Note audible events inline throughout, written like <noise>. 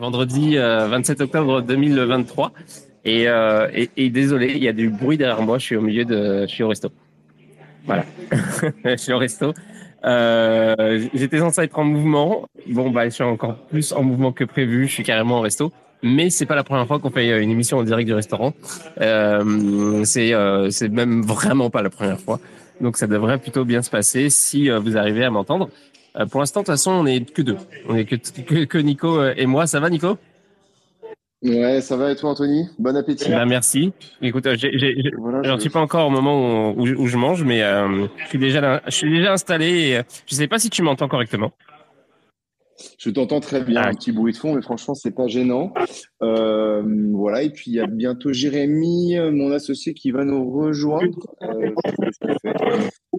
vendredi 27 octobre 2023. Et, et, désolé, il y a du bruit derrière moi. Je suis au milieu de, je suis au resto. Voilà, <laughs> je suis au resto. Euh, J'étais censé être en mouvement. Bon, bah, je suis encore plus en mouvement que prévu. Je suis carrément au resto. Mais c'est pas la première fois qu'on fait une émission en direct du restaurant. Euh, c'est euh, c'est même vraiment pas la première fois. Donc ça devrait plutôt bien se passer si euh, vous arrivez à m'entendre. Euh, pour l'instant, de toute façon, on est que deux. On est que, que, que Nico et moi. Ça va, Nico? Ouais, ça va et toi, Anthony? Bon appétit. Bah, merci. Écoute, j'ai, voilà, j'en suis pas encore au moment où, où, je mange, mais euh, je suis déjà, je suis déjà installé. Et, euh, je sais pas si tu m'entends correctement. Je t'entends très bien, ah. un petit bruit de fond, mais franchement, c'est pas gênant. Euh, voilà, et puis il y a bientôt Jérémy, mon associé, qui va nous rejoindre. Euh,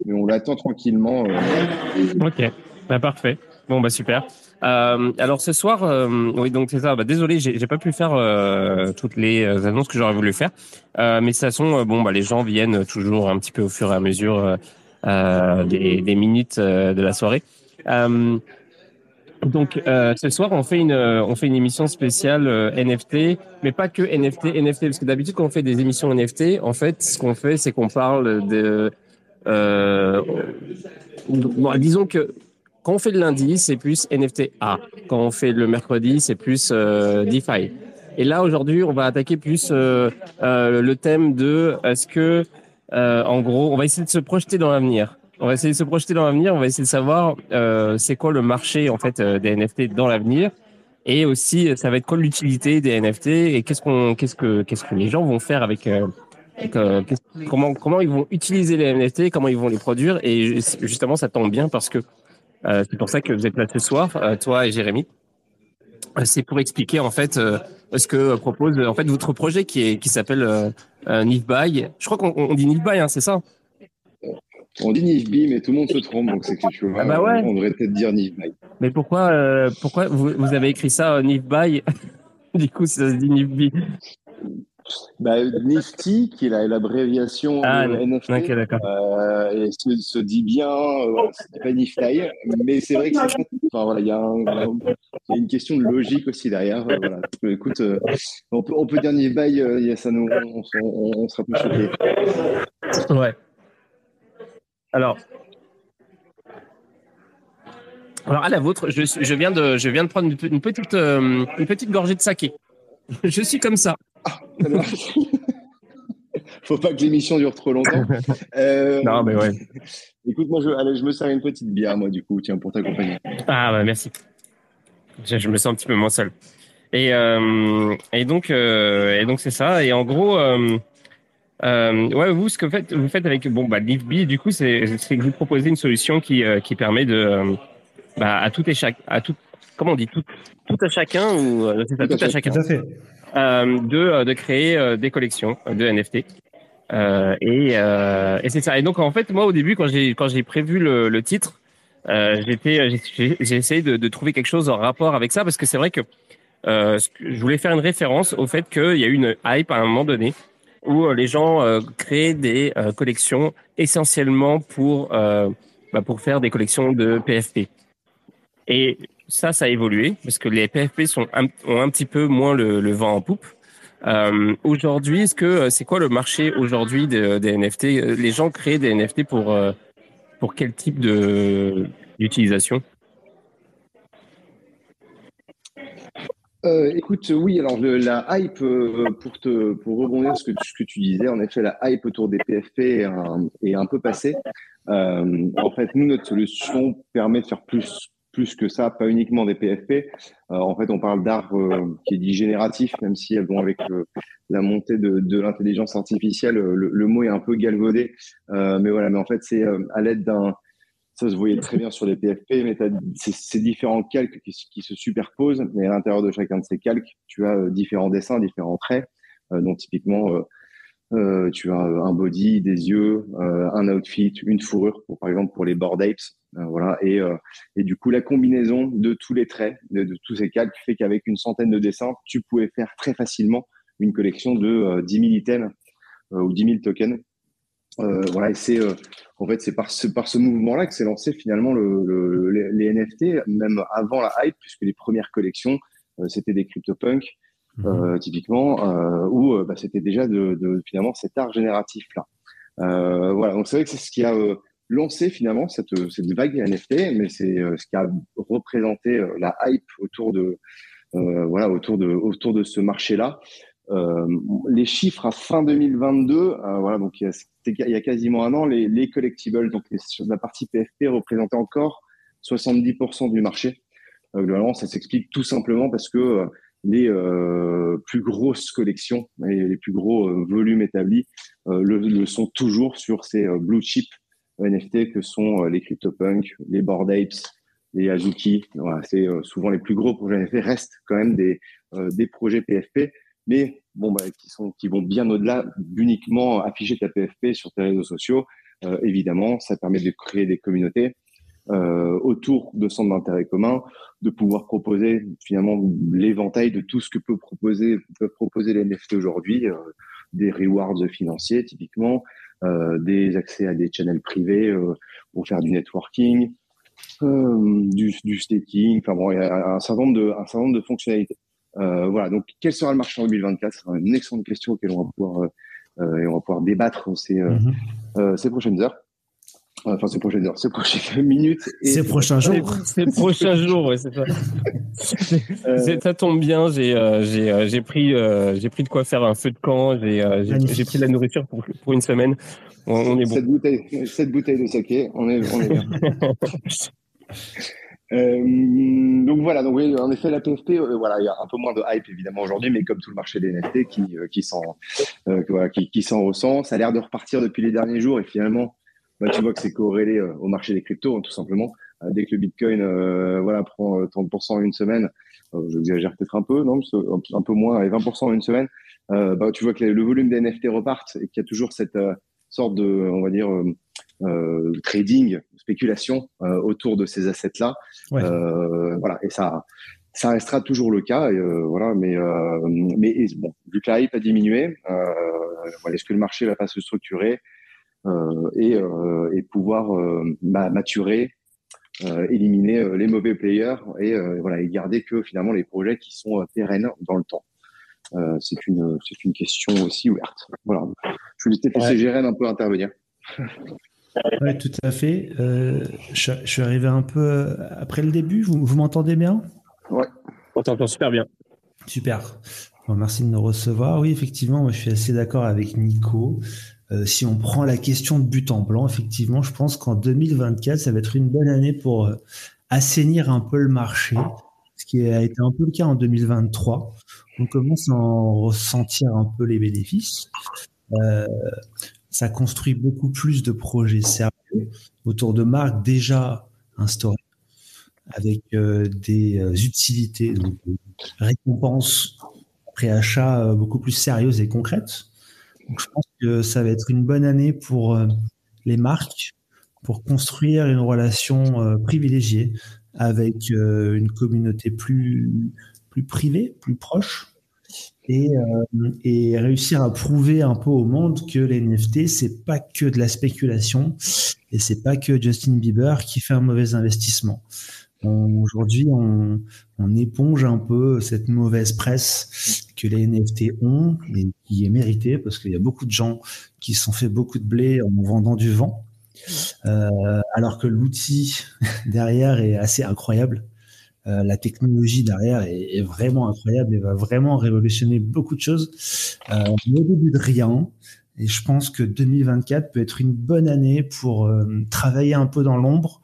mais on l'attend tranquillement. Euh. Ok, bah, parfait. Bon, bah super. Euh, alors ce soir, euh, oui donc c'est ça. Bah, désolé, j'ai pas pu faire euh, toutes les euh, annonces que j'aurais voulu faire, mais de toute façon, bon bah les gens viennent toujours un petit peu au fur et à mesure des, des, minutes de la soirée. donc ce soir, on fait une on fait une émission spéciale NFT, mais pas que NFT, NFT parce que d'habitude quand on fait des émissions NFT, en fait, ce qu'on fait, c'est qu'on parle de bon, disons que quand on fait le lundi, c'est plus NFT A. Quand on fait le mercredi, c'est plus euh, DeFi. Et là, aujourd'hui, on va attaquer plus euh, euh, le thème de est-ce que, euh, en gros, on va essayer de se projeter dans l'avenir. On va essayer de se projeter dans l'avenir. On va essayer de savoir euh, c'est quoi le marché en fait des NFT dans l'avenir. Et aussi, ça va être quoi l'utilité des NFT et qu'est-ce qu'on, qu'est-ce que, qu'est-ce que les gens vont faire avec. comment comment ils vont utiliser les NFT, comment ils vont les produire et justement ça tombe bien parce que euh, c'est pour ça que vous êtes là ce soir, euh, toi et Jérémy. Euh, c'est pour expliquer en fait ce que propose en fait votre projet qui est qui s'appelle Nifby. Je crois qu'on dit Nifby, hein, c'est ça? On dit Nifby, mais tout le monde se trompe, donc c'est que tu vois, ah bah ouais. on devrait peut-être dire Nifby. Mais pourquoi pourquoi vous, vous, avez écrit ça Nifby <laughs> Du coup, ça se dit Nifby. Bah, Nifty, qui est l'abréviation ah, de NFT, euh, et se, se, dit bien, euh, c'est pas Nifty, mais c'est vrai que enfin, voilà, il y, a une question de logique aussi derrière. Euh, voilà. Écoute, euh, on, peut, on peut dire Nifty, euh, ça nous, on, on, on sera plus choqué. Ouais. Alors, alors à la vôtre, je, je, viens de, je viens de prendre une, une petite, euh, une petite gorgée de saké. <laughs> Je suis comme ça. Ah, Faut pas que l'émission dure trop longtemps. <laughs> Euh, non, mais ouais. Écoute, moi, je, allez, je me sers une petite bière, moi, du coup, tiens, pour t'accompagner. Ah, bah, merci. Je, je, me sens un petit peu moins seul. Et, euh, et donc, euh, et donc c'est ça. Et en gros, euh, euh, ouais, vous, ce que vous faites, vous faites avec bon, bah, LiveBee, du coup, c'est que vous proposez une solution qui, euh, qui permet de, bah, à tout et chaque, à tout, comment on dit, tout, tout à chacun ou c'est ça, tout, tout à, chacun. Tout à fait euh, de, euh, de créer euh, des collections de NFT. Euh, et, euh, et c'est ça. Et donc en fait, moi au début, quand j'ai quand j'ai prévu le, le titre, euh, j'étais j'ai essayé de, de, trouver quelque chose en rapport avec ça parce que c'est vrai que euh, je voulais faire une référence au fait qu'il y a eu une hype à un moment donné où les gens euh, créent des collections essentiellement pour bah, pour faire des collections de PFP. Et ça, ça a évolué parce que les PFP sont un, ont un petit peu moins le, vent en poupe. Euh, aujourd'hui, est-ce que euh, c'est quoi le marché aujourd'hui des, NFT Les gens créent des NFT pour euh, pour quel type de d'utilisation? Euh, écoute, oui, alors la hype, euh, pour, te, pour rebondir sur ce que, ce que tu disais, en effet, la hype autour des PFP est un, peu passée. Euh, en fait, nous, notre solution permet de faire plus plus que ça, pas uniquement des PFP. Euh, en fait, on parle d'art euh, qui est dit génératif, même si elles vont avec euh, la montée de, l'intelligence artificielle, le, mot est un peu galvaudé. mais voilà, mais en fait, c'est à l'aide d'un, ça se voyait très bien sur les PFP, mais c'est ces différents calques qui, se superposent, mais à l'intérieur de chacun de ces calques, tu as différents dessins, différents traits, donc typiquement euh, tu as un body, des yeux, euh, un outfit, une fourrure, pour, par exemple pour les board apes. Euh, voilà. Et, euh, et du coup, la combinaison de tous les traits, de, tous ces calques, fait qu'avec une centaine de dessins, tu pouvais faire très facilement une collection de 10 000 items ou 10 000 tokens. voilà, et c'est en fait c'est par ce par ce mouvement-là que s'est lancé finalement le, le, les, les NFT, même avant la hype, puisque les premières collections c'était des CryptoPunks, mhm. typiquement, ou bah, c'était déjà de, de, finalement cet art génératif-là. voilà, donc c'est vrai que c'est ce qui a lancé finalement cette, cette vague NFT, mais c'est ce qui a représenté la hype autour de, voilà, autour de, autour de ce marché-là. Euh, les chiffres à fin 2022, euh, voilà, donc il y, a, il y, a, quasiment un an, les, les collectibles, donc sur la partie PFP représentaient encore 70% du marché. Euh, globalement, ça s'explique tout simplement parce que euh, les euh, plus grosses collections et les plus gros volumes établis le, le, sont toujours sur ces blue chip NFT que sont les CryptoPunk, les Bored Apes, les Azuki. Voilà, c'est souvent les plus gros projets NFT restent quand même des, des projets PFP mais bon, bah, qui, sont, qui vont bien au-delà d'uniquement afficher ta PFP sur tes réseaux sociaux. Euh, évidemment, ça permet de créer des communautés euh, autour de centres d'intérêt commun, de pouvoir proposer finalement l'éventail de tout ce que peut proposer, peuvent proposer les NFT aujourd'hui, euh, des rewards financiers typiquement, euh, des accès à des channels privés pour faire du networking, du, du, staking, enfin bon, il y a un certain nombre de, un certain nombre de fonctionnalités. Voilà, donc quel sera le marché en 2024 C'est une excellente question auquel on va pouvoir, et on va pouvoir débattre ces, mhm. ces prochaines heures. Enfin, ces prochaines heures, ces prochaines <laughs> minutes. Et ces prochains jours. Ces prochains jours, ouais, c'est ça. <laughs> ça tombe bien, j'ai j'ai j'ai pris j'ai pris de quoi faire un feu de camp, j'ai j'ai pris de la nourriture pour pour une semaine. On, est bon. Cette bouteille, cette bouteille de saké, on est on est bien. <laughs> Euh, donc voilà, donc oui, en effet, la PFP, euh, voilà, il y a un peu moins de hype évidemment aujourd'hui, mais comme tout le marché des NFT qui euh, qui s'en euh, voilà, qui, qui s'en ressent, ça a l'air de repartir depuis les derniers jours et finalement, bah, tu vois que c'est corrélé au marché des cryptos, hein, tout simplement. dès que le Bitcoin, voilà, prend 30% en une semaine, j'exagère peut-être un peu, non, un peu moins, et 20% en une semaine, bah, tu vois que le volume des NFT repartent et qu'il y a toujours cette sorte de, on va dire euh, trading, spéculation euh, autour de ces assets-là. Euh, voilà, et ça, ça restera toujours le cas. voilà, mais mais bon, vu que la hype a diminué, voilà, est-ce que le marché va pas se structurer? Et, et pouvoir maturer éliminer les mauvais players et voilà et garder que finalement les projets qui sont pérennes dans le temps. c'est une c'est une question aussi ouverte. Voilà. Je vais laisser ouais. un peu intervenir. Oui, tout à fait. Euh, je, suis arrivé un peu euh, après le début. Vous, vous m'entendez bien? Oui, on t'entend super bien. Super. merci de nous recevoir. Oui, effectivement, moi, je suis assez d'accord avec Nico. Euh, si on prend la question de but en blanc, effectivement, je pense qu'en 2024, ça va être une bonne année pour euh, assainir un peu le marché, ce qui a été un peu le cas en 2023. On commence à en ressentir un peu les bénéfices. Euh, ça construit beaucoup plus de projets sérieux autour de marques déjà instaurées avec des utilités, donc des récompenses pré-achat euh, beaucoup plus sérieuses et concrètes. Je pense que ça va être une bonne année pour les marques pour construire une relation privilégiée avec une communauté plus plus privée, plus proche, euh, et, réussir à prouver un peu au monde que les NFT c'est pas que de la spéculation et c'est pas que Justin Bieber qui fait un mauvais investissement. Aujourd'hui, on, on, éponge un peu cette mauvaise presse que les NFT ont et qui est méritée parce qu'il y a beaucoup de gens qui se sont fait beaucoup de blé en vendant du vent, euh, alors que l'outil <laughs> derrière est assez incroyable. Euh, la technologie derrière est, vraiment incroyable et va vraiment révolutionner beaucoup de choses. Euh, on au début de rien. Et je pense que 2024 peut être une bonne année pour euh, travailler un peu dans l'ombre,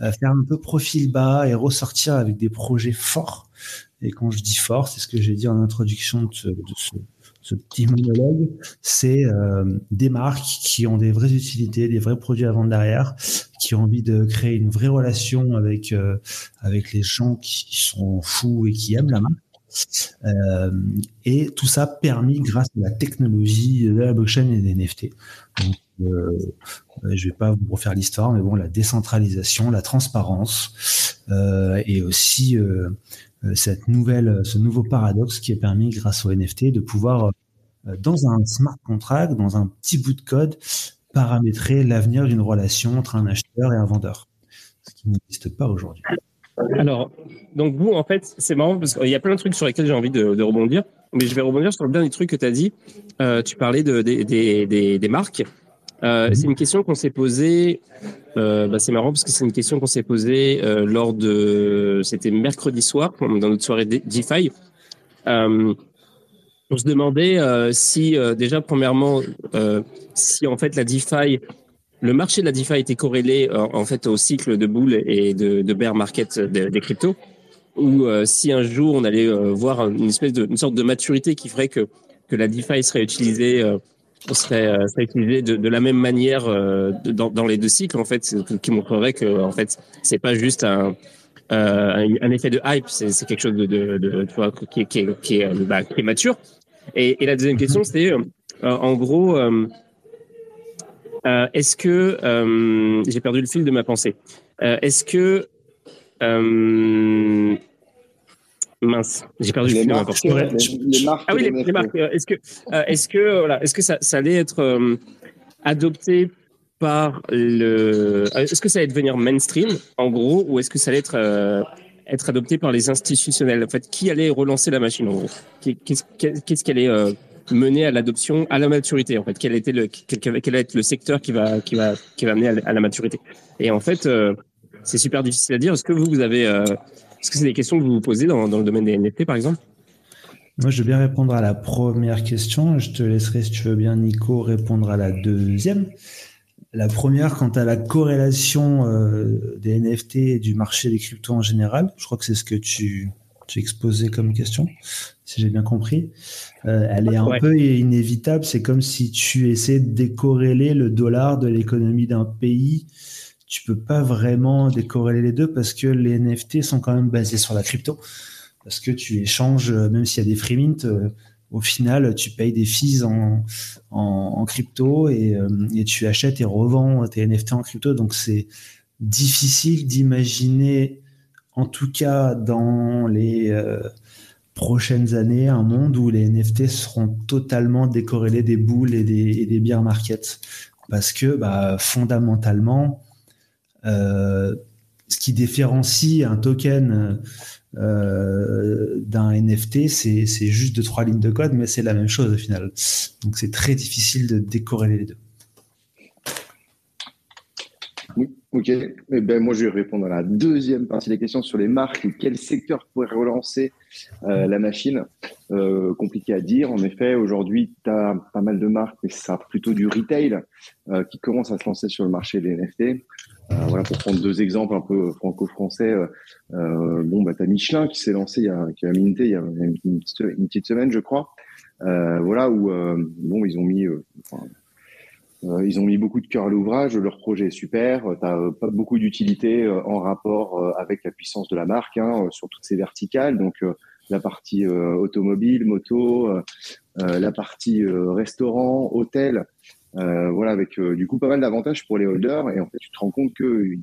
euh, faire un peu profil bas et ressortir avec des projets forts. Et quand je dis fort, c'est ce que j'ai dit en introduction de ce, de ce, ce petit monologue, c'est euh, des marques qui ont des vraies utilités, des vrais produits à vendre derrière, qui ont envie de créer une vraie relation avec euh, avec les gens qui sont fous et qui aiment la marque. Euh, et tout ça permis grâce à la technologie de la blockchain et des NFT. Donc, euh, je vais pas vous refaire l'histoire, mais bon, la décentralisation, la transparence euh, et aussi euh, cette nouvelle, ce nouveau paradoxe qui est permis grâce au NFT de pouvoir dans un smart contract, dans un petit bout de code, paramétrer l'avenir d'une relation entre un acheteur et un vendeur, ce qui n'existe pas aujourd'hui. Alors, donc vous, en fait, c'est marrant parce qu'il y a plein de trucs sur lesquels j'ai envie de, rebondir, mais je vais rebondir sur le dernier truc que tu as dit. Euh, tu parlais de, des, marques. Euh, c'est une question qu'on s'est posée. Euh, bah c'est marrant parce que c'est une question qu'on s'est posée lors de. C'était mercredi soir dans notre soirée DeFi. On se demandait si déjà premièrement si en fait la DeFi, le marché de la DeFi était corrélé en fait au cycle de bull et de, de bear market des, des cryptos, ou si un jour on allait voir une espèce de une sorte de maturité qui ferait que que la DeFi serait utilisée serait, euh, serait utilisé de, de, la même manière euh, dans, dans, les deux cycles en fait, qui montrerait que en fait c'est pas juste un euh, un effet de hype, c'est quelque chose de, de, de tu vois, qui, qui, qui, est, bah, qui est mature. Et, et, la deuxième question, c'est en gros, est-ce que j'ai perdu le fil de ma pensée Est-ce que Mince, j'ai perdu les le marques, les, les, marques. Ah oui, les, les marques. Est-ce que, euh, est-ce que, voilà, est-ce que ça, ça allait être euh, adopté par le, euh, est-ce que ça allait devenir mainstream, en gros, ou est-ce que ça allait être euh, être adopté par les institutionnels? En fait, qui allait relancer la machine, en gros? Qu'est-ce qui allait mener à l'adoption, à la maturité, en fait Quel était le, quel, quel va être le secteur qui va, qui va, qui va amener à, la maturité Et en fait, c'est super difficile à dire. Est-ce que vous, vous avez est-ce que c'est des questions que vous vous posez dans, dans le domaine des NFT, par exemple? Moi, je veux bien répondre à la première question. Je te laisserai, si tu veux bien, Nico, répondre à la deuxième. La première, quant à la corrélation euh, des NFT et du marché des cryptos en général, je crois que c'est ce que tu, tu exposais comme question, si j'ai bien compris. Euh, elle est un Ouais. peu inévitable. C'est comme si tu essaies de décorréler le dollar de l'économie d'un pays. Tu peux pas vraiment décorréler les deux parce que les NFT sont quand même basés sur la crypto. Parce que tu échanges, euh, même s'il y a des free mint, euh, au final, tu payes des fees en, en, en crypto et, euh, et tu achètes et revends tes NFT en crypto. Donc c'est difficile d'imaginer, en tout cas dans les euh, prochaines années, un monde où les NFT seront totalement décorrélés des boules et des, et des bear markets. Parce que bah, fondamentalement, euh, ce qui différencie un token euh, d'un NFT, c'est juste deux trois lignes de code, mais c'est la même chose au final. Donc c'est très difficile de décorréler les deux. Oui, ok. Eh ben, moi, je vais répondre à la deuxième partie des questions sur les marques et quel secteur pourrait relancer euh, la machine. Euh, compliqué à dire. En effet, aujourd'hui, tu as pas mal de marques, mais ça plutôt du retail euh, qui commence à se lancer sur le marché des NFT. Euh, voilà, pour prendre deux exemples un peu franco-français, euh, euh, bon, bah, tu as Michelin qui s'est lancé, il y a, qui a minté il y a une, petite, semaine, je crois. Voilà, où bon, ils ont mis, enfin, ils ont mis beaucoup de cœur à l'ouvrage, leur projet est super, tu n'as pas beaucoup d'utilité euh, en rapport euh, avec la puissance de la marque hein, euh, sur toutes ces verticales. Donc euh, la partie euh, automobile, moto, euh, euh, la partie euh, restaurant, hôtel, euh, voilà, avec euh, du coup pas mal d'avantages pour les holders. Et en fait, tu te rends compte qu'ils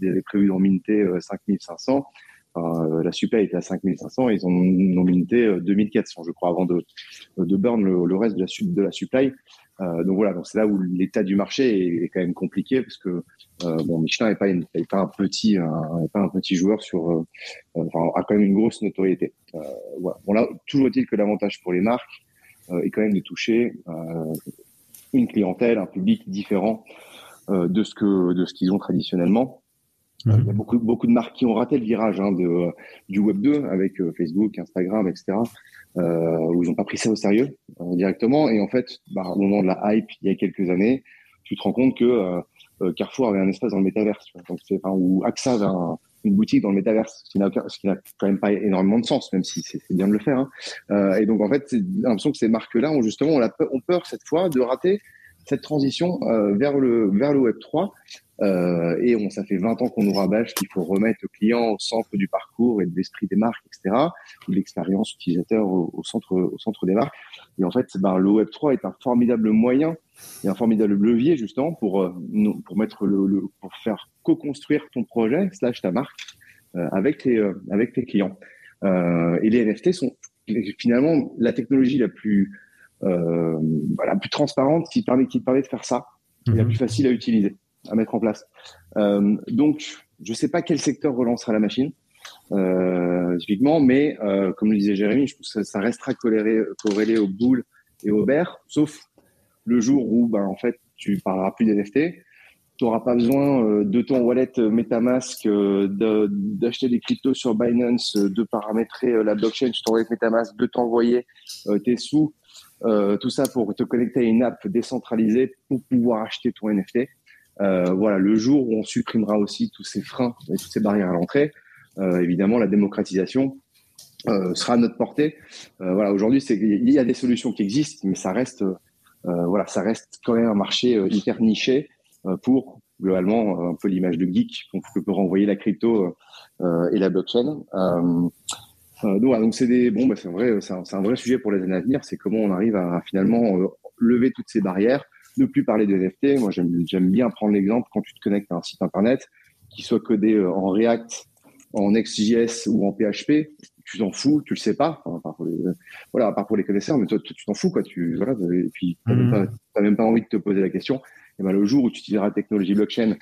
ils avaient prévu d'en minter euh, 5500. Enfin, euh, la supply était à 5500 et ils en ont minté euh, 2400, je crois, avant de, de burn le, le reste de la, de la supply. Euh, donc voilà, donc c'est là où l'état du marché est, est quand même compliqué parce que euh, bon, Michelin n'est pas, pas un petit, un, est pas un petit joueur sur, euh, enfin, a quand même une grosse notoriété. Euh, voilà. Bon là, toujours est-il que l'avantage pour les marques euh, est quand même de toucher euh, une clientèle, un public différent euh, de ce que de ce qu'ils ont traditionnellement. Ouais. Il y a beaucoup, beaucoup de marques qui ont raté le virage hein, de, du Web 2 avec euh, Facebook, Instagram, etc. Euh, où ils n'ont pas pris ça au sérieux euh, directement. Et en fait, bah, au moment de la hype, il y a quelques années, tu te rends compte que euh, euh, Carrefour avait un espace dans le métaverse, donc c'est enfin, ou AXA avait un- une boutique dans le métaverse, ce qui n'a quand même pas énormément de sens, même si c'est c'est bien de le faire. hein. Euh, et donc en fait, j'ai l'impression que ces marques-là ont justement on ont peur cette fois de rater cette transition euh, vers le vers le Web 3 euh, et on, ça fait 20 ans qu'on nous rabâche qu'il faut remettre le client au centre du parcours et de l'esprit des marques, etc. ou l'expérience utilisateur au, au centre, au centre des marques. Et en fait, ben, le Web 3 est un formidable moyen et un formidable levier justement pour, euh, pour mettre le, le- pour faire co-construire ton projet slash ta marque euh, avec tes, euh, avec tes clients. Euh, et les NFT sont finalement la technologie la plus, euh, la plus transparente qui permet, qui permet de faire ça et la Mhm. plus facile à utiliser, à mettre en place. Euh, donc, je ne sais pas quel secteur relancera la machine. typiquement. Mais comme le disait Jérémy, je pense que ça, restera corrélé, corrélé aux boules et aux bears, sauf le jour où, ben, en fait, tu parleras plus d'NFT tu n'auras pas besoin euh, de ton wallet MetaMask euh, d'acheter des cryptos sur Binance, euh, de paramétrer la blockchain sur ton wallet MetaMask, de t'envoyer tes sous, tout ça pour te connecter à une app décentralisée pour pouvoir acheter ton NFT. Voilà, le jour où on supprimera aussi tous ces freins et toutes ces barrières à l'entrée, évidemment, la démocratisation sera à notre portée. voilà, aujourd'hui, il y a des solutions qui existent, mais ça reste, voilà, ça reste quand même un marché hyper niché. Euh, pour globalement euh, un peu l'image de geek que peut renvoyer la crypto euh, et la blockchain. donc, c'est des bon, bah, c'est un vrai, c'est un, vrai sujet pour les années à venir. C'est comment on arrive à, finalement lever toutes ces barrières, ne plus parler de NFT. Moi, j'aime bien prendre l'exemple quand tu te connectes à un site internet qui soit codé en React, en XJS ou en PHP, tu t'en fous, tu le sais pas. Enfin, à part pour les, voilà, à part pour les connaisseurs, mais toi, tu t'en fous, quoi. Tu, voilà, et puis, tu n'as même, même, pas envie de te poser la question et ben, le jour où tu utiliseras la technologie blockchain,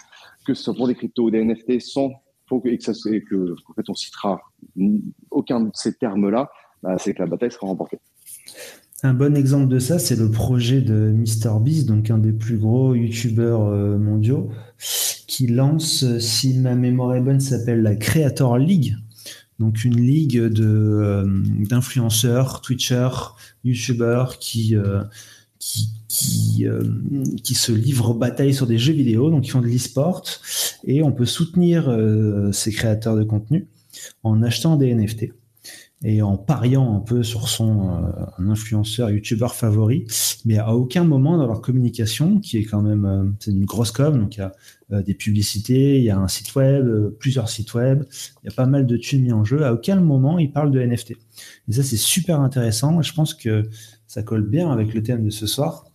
que ce soit pour des cryptos ou des NFT, sans faut que, ça, que en fait, on citera aucun de ces termes-là, bah, c'est que la bataille sera remportée. Un bon exemple de ça, c'est le projet de MrBeast, donc un des plus gros youtubeurs euh, mondiaux, qui lance, si ma mémoire est bonne, s'appelle la Creator League. Donc une ligue euh, d'influenceurs, twitchers, youtubeurs qui euh, qui, qui, euh, qui, se livrent bataille sur des jeux vidéo, donc ils font de l'e-sport, et on peut soutenir euh, ces créateurs de contenu en achetant des NFT et en pariant un peu sur son euh, influenceur, youtubeur favori, mais à aucun moment dans leur communication, qui est quand même c'est une grosse com, donc il y a des publicités, il y a un site web, plusieurs sites web, il y a pas mal de thunes mis en jeu, à aucun moment ils parlent de NFT. Et ça c'est super intéressant, je pense que ça colle bien avec le thème de ce soir.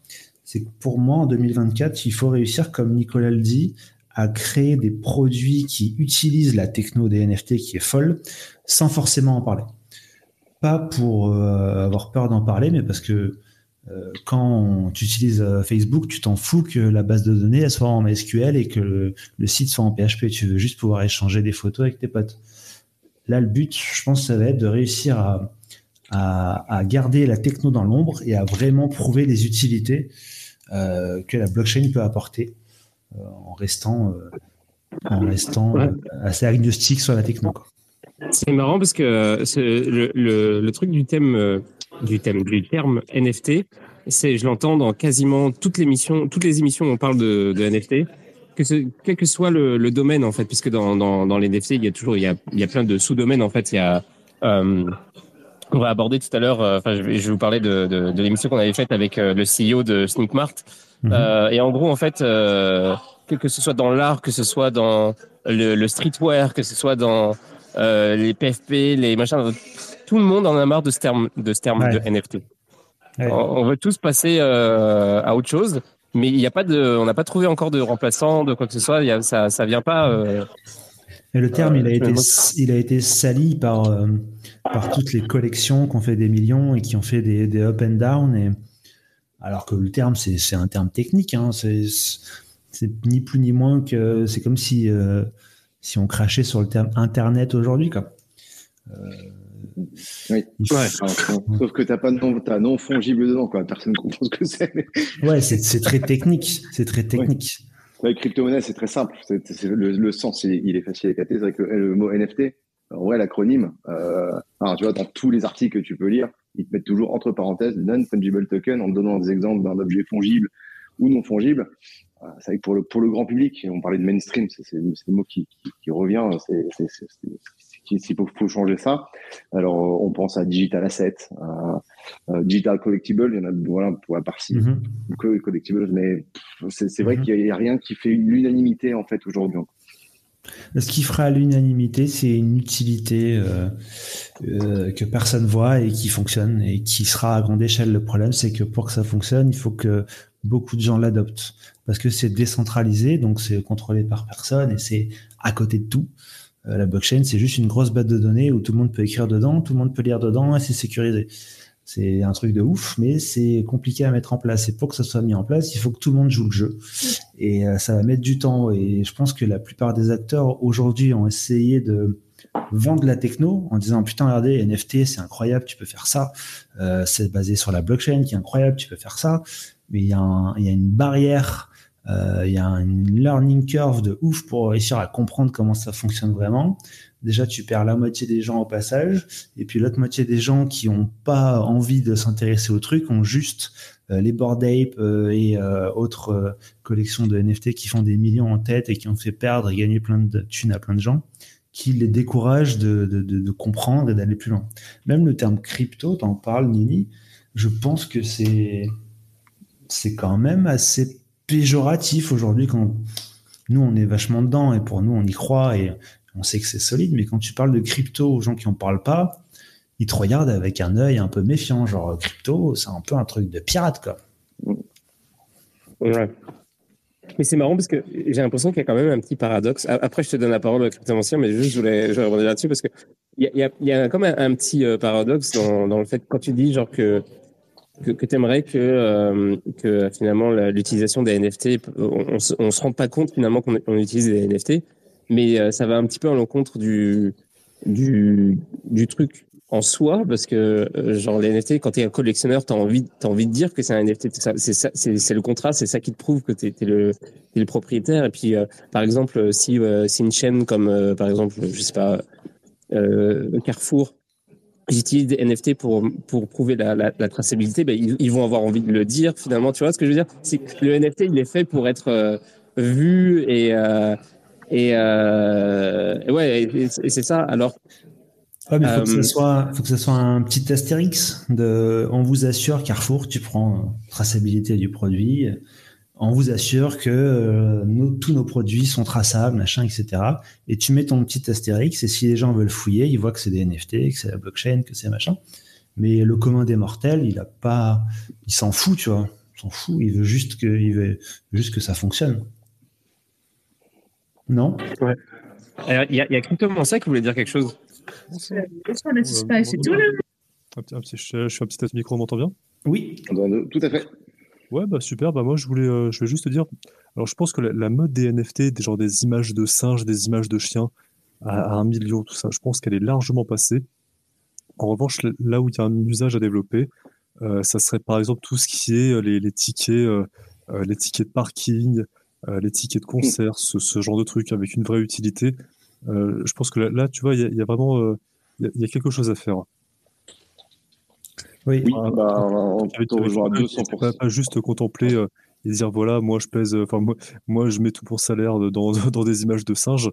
C'est que pour moi, en 2024, il faut réussir, comme Nicolas le dit, à créer des produits qui utilisent la techno des NFT qui est folle, sans forcément en parler. Pas pour euh, avoir peur d'en parler, mais parce que euh, quand tu utilises euh, Facebook, tu t'en fous que la base de données soit en MySQL et que le, le, site soit en PHP. Tu veux juste pouvoir échanger des photos avec tes potes. Là, le but, je pense, ça va être de réussir à, à, garder la techno dans l'ombre et à vraiment prouver les utilités euh, que la blockchain peut apporter euh, en restant, euh, en restant assez agnostique sur la techno. C'est marrant parce que le, le, truc du thème, du thème du terme NFT, c'est je l'entends dans quasiment toutes les émissions, toutes les émissions où on parle de, de NFT. Que ce, quel que soit le, le, domaine en fait, puisque dans, dans, dans les NFT il y a toujours il y a, il y a plein de sous-domaines en fait. Il y a qu'on va aborder tout à l'heure. Euh, enfin, je, vais, vous parler de, de, de l'émission qu'on avait faite avec euh, le CEO de Sneakmart. Mhm. Euh, et en gros, en fait, euh, que, ce soit dans l'art, que ce soit dans le, le streetwear, que ce soit dans euh, les PFP, les machins, tout le monde en a marre de ce terme, de ce terme de NFT. On, veut tous passer à autre chose, mais il n'y a pas de, on n'a pas trouvé encore de remplaçant, de quoi que ce soit. Y a, ça, ça vient pas. Et le terme, il a été, il a été sali par par toutes les collections qui ont fait des millions et qui ont fait des, des up and down. Et, alors que le terme, c'est un terme technique. Hein, c'est ni plus ni moins que. C'est comme si, euh, si on crachait sur le terme Internet aujourd'hui. Euh, oui. Sauf que tu n'as pas de nom, as non fongible dedans. Quoi. Personne ne comprend ce que c'est. <laughs> Ouais, c'est très technique. C'est très technique. Ouais. crypto-monnaie, c'est très simple. le, sens, il, est facile à capter. C'est vrai que le mot NFT, ouais, l'acronyme, euh, tu vois, dans tous les articles que tu peux lire, ils te mettent toujours entre parenthèses non-fungible token en donnant des exemples d'un objet fongible ou non fongible. Euh, c'est vrai que pour le, pour le grand public, on parlait de mainstream, c'est le mot qui, qui, qui revient, c'est s'il faut, faut, changer ça. Alors, on pense à digital asset, à, digital collectible, il y en a voilà, pour la partie mm -hmm. collectible, mais c'est vrai mm-hmm. qu'il n'y a, a, rien qui fait l'unanimité en fait aujourd'hui. Ce qui fera l'unanimité, c'est une utilité euh, euh, que personne voit et qui fonctionne et qui sera à grande échelle. Le problème, c'est que pour que ça fonctionne, il faut que beaucoup de gens l'adoptent parce que c'est décentralisé, donc c'est contrôlé par personne et c'est à côté de tout. Euh, la blockchain, c'est juste une grosse base de données où tout le monde peut écrire dedans, tout le monde peut lire dedans et c'est sécurisé. C'est un truc de ouf, mais c'est compliqué à mettre en place. Et pour que ça soit mis en place, il faut que tout le monde joue le jeu. Et euh, ça va mettre du temps. Et je pense que la plupart des acteurs aujourd'hui ont essayé de, vendent la techno en disant putain regardez NFT c'est incroyable tu peux faire ça euh, c'est basé sur la blockchain qui est incroyable tu peux faire ça mais il y, a il y a une barrière euh, il y a une learning curve de ouf pour réussir à comprendre comment ça fonctionne vraiment déjà tu perds la moitié des gens au passage et puis l'autre moitié des gens qui ont pas envie de s'intéresser au truc ont juste euh, les Bored Ape euh, et euh, autres collections de NFT qui font des millions en tête et qui ont fait perdre et gagner plein de thunes à plein de gens qui les découragent de, de, de, comprendre et d'aller plus loin. Même le terme crypto, t'en parles, Nini, je pense que c'est c'est quand même assez péjoratif aujourd'hui quand nous on est vachement dedans et pour nous on y croit et on sait que c'est solide, mais quand tu parles de crypto aux gens qui en parlent pas, ils te regardent avec un œil un peu méfiant, genre crypto, c'est un peu un truc de pirate, quoi. Ouais. Mais c'est marrant parce que j'ai l'impression qu'il y a quand même un petit paradoxe. Après, je te donne la parole au cryptomancien, mais juste je voulais, je rebondir là-dessus parce que il y a, y a quand même un, petit euh, paradoxe dans, le fait quand tu dis genre que que, tu aimerais que, euh, que finalement l'utilisation des NFT, on, on, se rend pas compte finalement qu'on utilise des NFT, mais euh, ça va un petit peu à l'encontre du, du, truc en soi parce que euh, genre les NFT quand tu es un collectionneur tu as envie as envie de dire que c'est un NFT c'est le contrat c'est ça qui te prouve que tu es, le le propriétaire. Et puis euh, par exemple si c'est une chaîne comme par exemple je sais pas Carrefour j'utilise des NFT pour pour prouver la, la, la traçabilité ben, ils, vont avoir envie de le dire finalement. Tu vois ce que je veux dire? C'est que le NFT il est fait pour être vu et et, euh, et ouais, et, c'est ça. Alors, Ouais, mais faut, que ce euh, soit, faut que ce soit un petit astérix de, on vous assure, Carrefour, tu prends traçabilité du produit, on vous assure que euh, nos, tous nos produits sont traçables, machin, etc. Et tu mets ton petit astérix, et si les gens veulent fouiller, ils voient que c'est des NFT, que c'est la blockchain, que c'est machin. Mais le commun des mortels, il a pas, il s'en fout, tu vois. Il s'en fout, il veut juste que, il veut juste que ça fonctionne. Non Ouais. Il y a, y a Crypto Mansa qui voulait dire quelque chose. je, suis un petit micro, on m'entend bien? Oui. Tout à fait. Ouais, bah super. Bah moi, je voulais, euh, je vais juste te dire. Alors, je pense que la, mode des NFT, des genre des images de singes, des images de chiens à, un million, tout ça, je pense qu'elle est largement passée. En revanche, là où il y a un usage à développer, euh, ça serait par exemple tout ce qui est euh, les, les tickets, les tickets de parking, euh, les tickets de concert, ce, genre de trucs avec une vraie utilité. Euh, je pense que là, tu vois, il y, a vraiment euh, il y, a quelque chose à faire. Oui, bah, on peut rejoindre 200%. Pas, juste contempler et dire voilà, moi je pèse, enfin moi, moi je mets tout pour salaire dans, <laughs> dans des images de singes,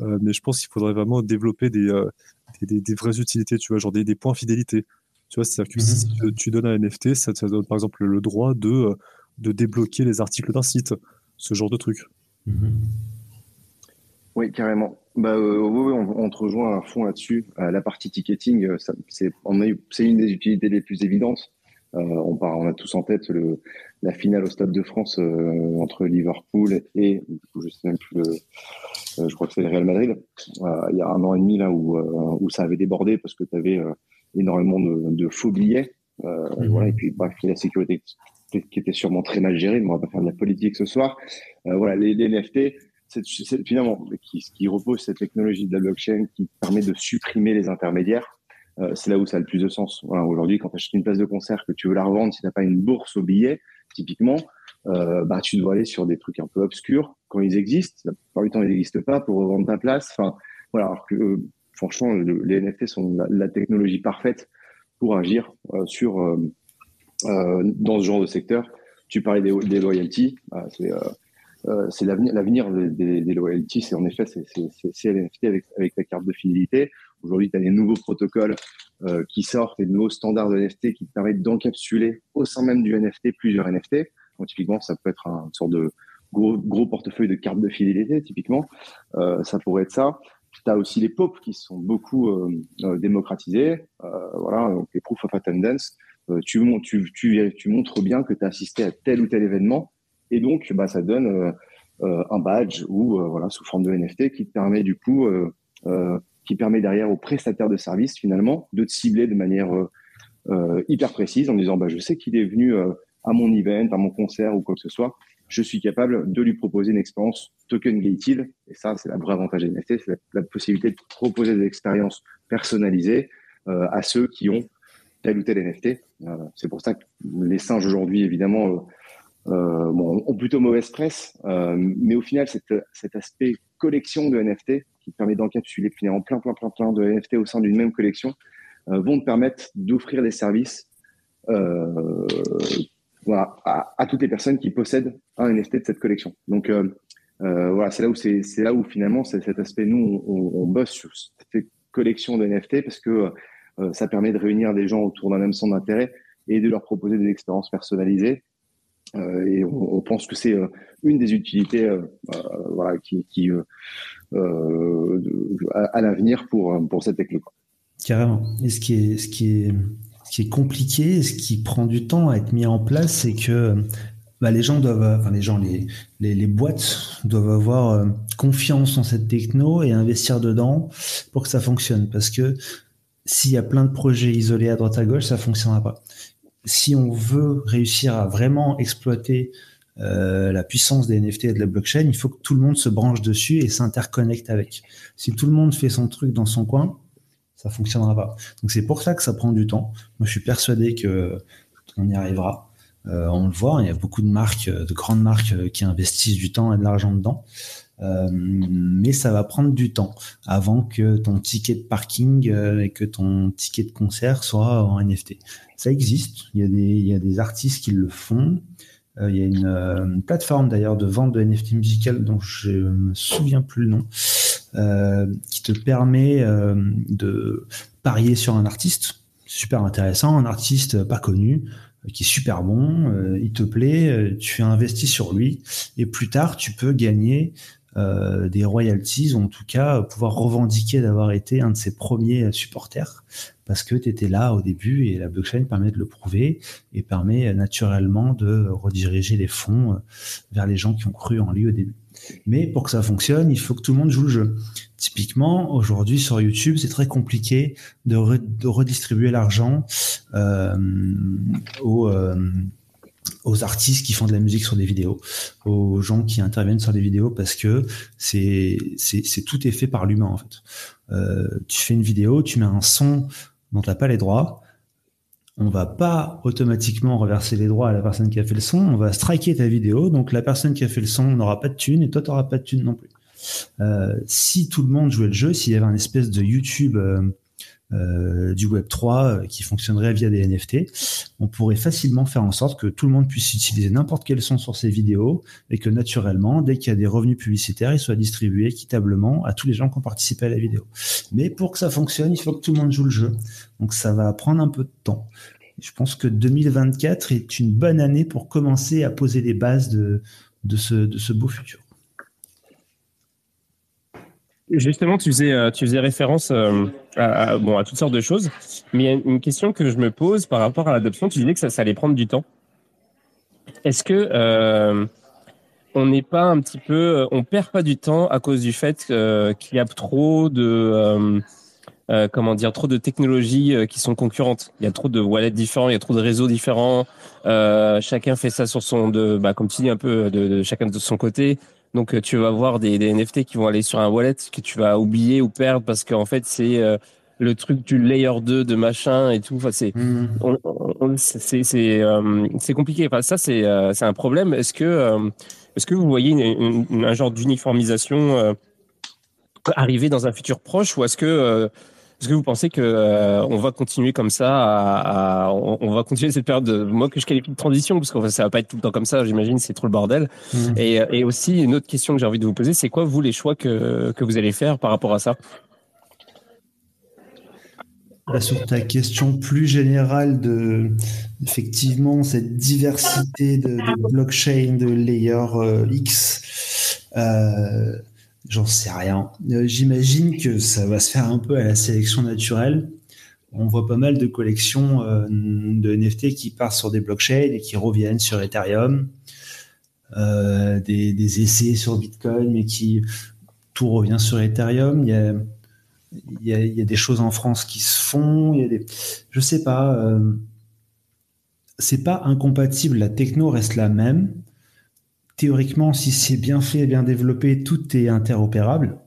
mais je pense qu'il faudrait vraiment développer des, des, des, vraies utilités, tu vois, genre des, des points fidélité. Tu vois, c'est-à-dire que si mhm. tu donnes un NFT, ça, ça donne par exemple le droit de, de débloquer les articles d'un site ce genre de truc. Mhm. Oui, carrément. Bah, euh, on, te rejoint à fond là-dessus. Euh, la partie ticketing, euh, c'est une des utilités les plus évidentes. on, a tous en tête la finale au Stade de France entre Liverpool et, je sais même plus je crois que c'est le Real Madrid. il y a un an et demi là où, où ça avait débordé parce que tu avais énormément de, de, faux billets. Mhm. voilà, et puis bref, la sécurité qui était sûrement très mal géré, mais on va pas faire de la politique ce soir. Euh, voilà, les, NFT, c'est finalement qui, qui repose cette technologie de la blockchain qui permet de supprimer les intermédiaires. Euh, c'est là où ça a le plus de sens. Voilà, Aujourd'hui, quand tu achètes une place de concert, que tu veux la revendre, si tu n'as pas une bourse au billet, typiquement, euh, bah, tu dois aller sur des trucs un peu obscurs quand ils existent. La plupart du temps, ils n'existent pas pour revendre ta place. Enfin, voilà, alors que euh, franchement, les NFT sont la, technologie parfaite pour agir euh, sur euh, dans ce genre de secteur. Tu parlais des, des loyalties, bah, c'est euh, euh, c'est l'avenir des, des, loyalties, c'est en effet c'est l'NFT avec, avec ta carte de fidélité. Aujourd'hui, tu as des nouveaux protocoles euh, qui sortent, des nouveaux standards de NFT qui te permettent d'encapsuler au sein même du NFT plusieurs NFT. Donc, typiquement, ça peut être un, une sorte de gros, gros portefeuille de cartes de fidélité, typiquement. Euh, ça pourrait être ça. Tu as aussi les POP qui sont beaucoup euh, démocratisés. voilà, donc les Proof of Attendance. Euh, tu, montres bien que tu as assisté à tel ou tel événement, et donc bah, ça donne euh, euh, un badge ou voilà sous forme de NFT qui te permet du coup, qui permet derrière au prestataire de service finalement de te cibler de manière hyper précise en disant bah, je sais qu'il est venu à mon event, à mon concert ou quoi que ce soit, je suis capable de lui proposer une expérience token gated. Et ça, c'est la vraie avantage des NFT, c'est la, possibilité de proposer des expériences personnalisées euh, à ceux qui ont tel ou tel NFT. Euh, c'est pour ça que les singes aujourd'hui, évidemment, euh, ont plutôt mauvaise presse, mais au final, cet aspect collection de NFT qui permet d'encapsuler finalement plein, plein, plein, plein de NFT au sein d'une même collection vont te permettre d'offrir des services à, toutes les personnes qui possèdent un NFT de cette collection. Donc euh, euh, voilà, c'est là où c'est là où finalement cet aspect nous on, bosse sur cette collection de NFT parce que euh, ça permet de réunir des gens autour d'un même centre d'intérêt et de leur proposer des expériences personnalisées. et on, pense que c'est une des utilités voilà, qui, à, l'avenir pour, pour cette techno. Carrément. Et ce qui est, ce qui est qui est compliqué, ce qui prend du temps à être mis en place, c'est que bah, les gens doivent, enfin les gens, les, les, boîtes doivent avoir euh, confiance en cette techno et investir dedans pour que ça fonctionne. Parce que s'il y a plein de projets isolés à droite à gauche, ça fonctionnera pas. Si on veut réussir à vraiment exploiter euh, la puissance des NFT et de la blockchain, il faut que tout le monde se branche dessus et s'interconnecte avec. Si tout le monde fait son truc dans son coin, ça fonctionnera pas. Donc c'est pour ça que ça prend du temps. Moi, je suis persuadé que on y arrivera. Euh, on le voit, il y a beaucoup de marques, de grandes marques euh, qui investissent du temps et de l'argent dedans. Euh, mais ça va prendre du temps avant que ton ticket de parking et que ton ticket de concert soit en NFT. Ça existe. Il y a des, il des artistes qui le font. il y a une, plateforme d'ailleurs de vente de NFT musical dont je me souviens plus le nom, euh, qui te permet euh, de parier sur un artiste super intéressant, un artiste pas connu, euh, qui est super bon, il te plaît, tu investis sur lui, et plus tard, tu peux gagner des royalties, ou en tout cas pouvoir revendiquer d'avoir été un de ses premiers supporters, parce que tu étais là au début, et la blockchain permet de le prouver, et permet naturellement de rediriger les fonds vers les gens qui ont cru en lui au début. Mais pour que ça fonctionne, il faut que tout le monde joue le jeu. Typiquement, aujourd'hui sur YouTube, c'est très compliqué de, redistribuer l'argent euh, aux, euh, aux artistes qui font de la musique sur des vidéos, aux gens qui interviennent sur des vidéos, parce que c'est tout est fait par l'humain en fait. Euh, tu fais une vidéo, tu mets un son dont tu n'as pas les droits, on va pas automatiquement reverser les droits à la personne qui a fait le son, on va striker ta vidéo, donc la personne qui a fait le son n'aura pas de thune et toi tu n'auras pas de thune non plus. Euh, si tout le monde jouait le jeu, s'il y avait un espèce de YouTube euh, euh, du Web 3 qui fonctionnerait via des NFT, on pourrait facilement faire en sorte que tout le monde puisse utiliser n'importe quel son sur ses vidéos et que naturellement, dès qu'il y a des revenus publicitaires, ils soient distribués équitablement à tous les gens qui ont participé à la vidéo. Mais pour que ça fonctionne, il faut que tout le monde joue le jeu. Donc ça va prendre un peu de temps. Je pense que 2024 est une bonne année pour commencer à poser les bases de, ce, beau futur. Justement, tu faisais, euh, tu faisais référence euh, à, toutes sortes de choses, mais il y a une question que je me pose par rapport à l'adoption. Tu disais que ça, allait prendre du temps. Est-ce que euh, on n'est pas un petit peu, on perd pas du temps à cause du fait qu'il y a trop de euh, comment dire, trop de technologies euh, qui sont concurrentes. Il y a trop de wallets différents, il y a trop de réseaux différents. Euh, chacun fait ça sur son, de, bah, comme tu dis un peu, de, de chacun de son côté. Donc tu vas avoir des, des, NFT qui vont aller sur un wallet que tu vas oublier ou perdre parce qu'en fait c'est le truc du layer 2 de machin et tout. Enfin, c'est mmh. c'est c'est compliqué. Enfin, ça c'est c'est un problème. Est-ce que est-ce que vous voyez une, un genre d'uniformisation arriver dans un futur proche ou est-ce que est-ce que vous pensez que euh, on va continuer comme ça à, on, va continuer cette période de, moi que je qualifie de transition parce que ça va pas être tout le temps comme ça j'imagine c'est trop le bordel mmh. et, et, aussi une autre question que j'ai envie de vous poser c'est quoi vous les choix que, que vous allez faire par rapport à ça? Sur ta question plus générale de effectivement cette diversité de, de blockchain de layer euh, X euh, J'en sais rien. Euh, j'imagine que ça va se faire un peu à la sélection naturelle. On voit pas mal de collections euh, de NFT qui partent sur des blockchains et qui reviennent sur Ethereum. Euh, des, essais sur Bitcoin, mais qui tout revient sur Ethereum. Il y a, des choses en France qui se font. Il y sais pas. c'est pas incompatible. La techno reste la même théoriquement, si c'est bien fait, bien développé, tout est interopérable.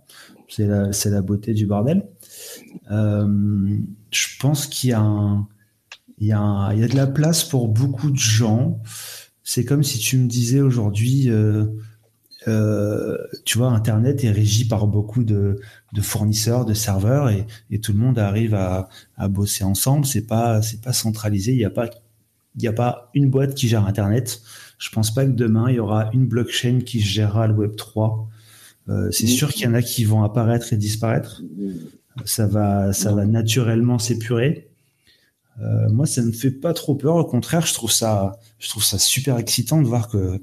C'est la, beauté du bordel. Euh, je pense qu'il y, a de la place pour beaucoup de gens. C'est comme si tu me disais aujourd'hui, euh, euh, tu vois, Internet est régi par beaucoup de, fournisseurs, de serveurs, et, et, tout le monde arrive à, bosser ensemble. C'est pas, pas centralisé. Il n'y a pas une boîte qui gère Internet. Je pense pas que demain il y aura une blockchain qui gérera le Web 3. Euh, c'est sûr qu'il y en a qui vont apparaître et disparaître. Ça va, ça va naturellement s'épurer. Euh, moi, ça ne me fait pas trop peur. Au contraire, je trouve ça, je trouve ça super excitant de voir que,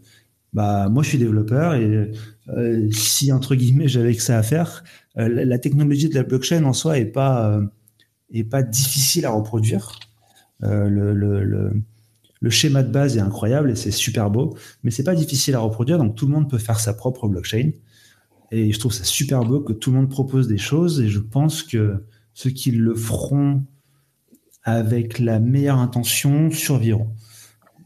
bah, moi, je suis développeur et euh, si entre guillemets j'avais que ça à faire, la, technologie de la blockchain en soi est pas, pas difficile à reproduire. Le, schéma de base est incroyable et c'est super beau, mais c'est pas difficile à reproduire. Donc tout le monde peut faire sa propre blockchain. Et je trouve ça super beau que tout le monde propose des choses et je pense que ceux qui le feront avec la meilleure intention survivront.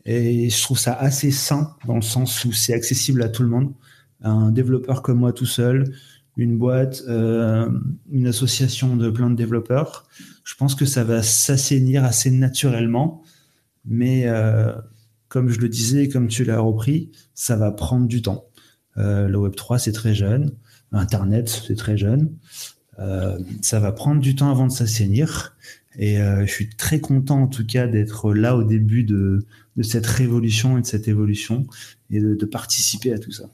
Et je trouve ça assez sain dans le sens où c'est accessible à tout le monde. Un développeur comme moi tout seul, une boîte, euh, une association de plein de développeurs, je pense que ça va s'assainir assez naturellement. Mais euh, comme je le disais, comme tu l'as repris, ça va prendre du temps. Euh, le Web 3, c'est très jeune. Internet, c'est très jeune. Euh, ça va prendre du temps avant de s'assainir. Et euh, je suis très content en tout cas d'être là au début de, de, cette révolution et de cette évolution et de, de participer à tout ça.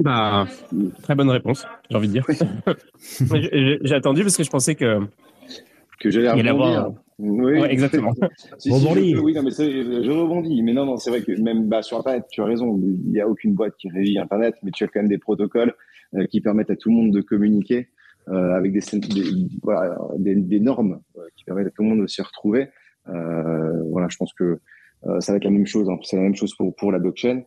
Bah, très bonne réponse, j'ai envie de dire. <laughs> j'ai attendu parce que je pensais que que j'allais rebondir. Oui, ouais, exactement. <laughs> si, si, je, oui, non, mais je rebondis. Mais non, non, c'est vrai que même bah, sur Internet, tu as raison. Il n'y a aucune boîte qui régit Internet, mais tu as quand même des protocoles euh, qui permettent à tout le monde de communiquer euh, avec des, des, voilà, des, des normes euh, qui permettent à tout le monde de s'y retrouver. Euh, voilà, je pense que euh, ça va être la même chose. Hein. C'est la même chose pour, pour la blockchain.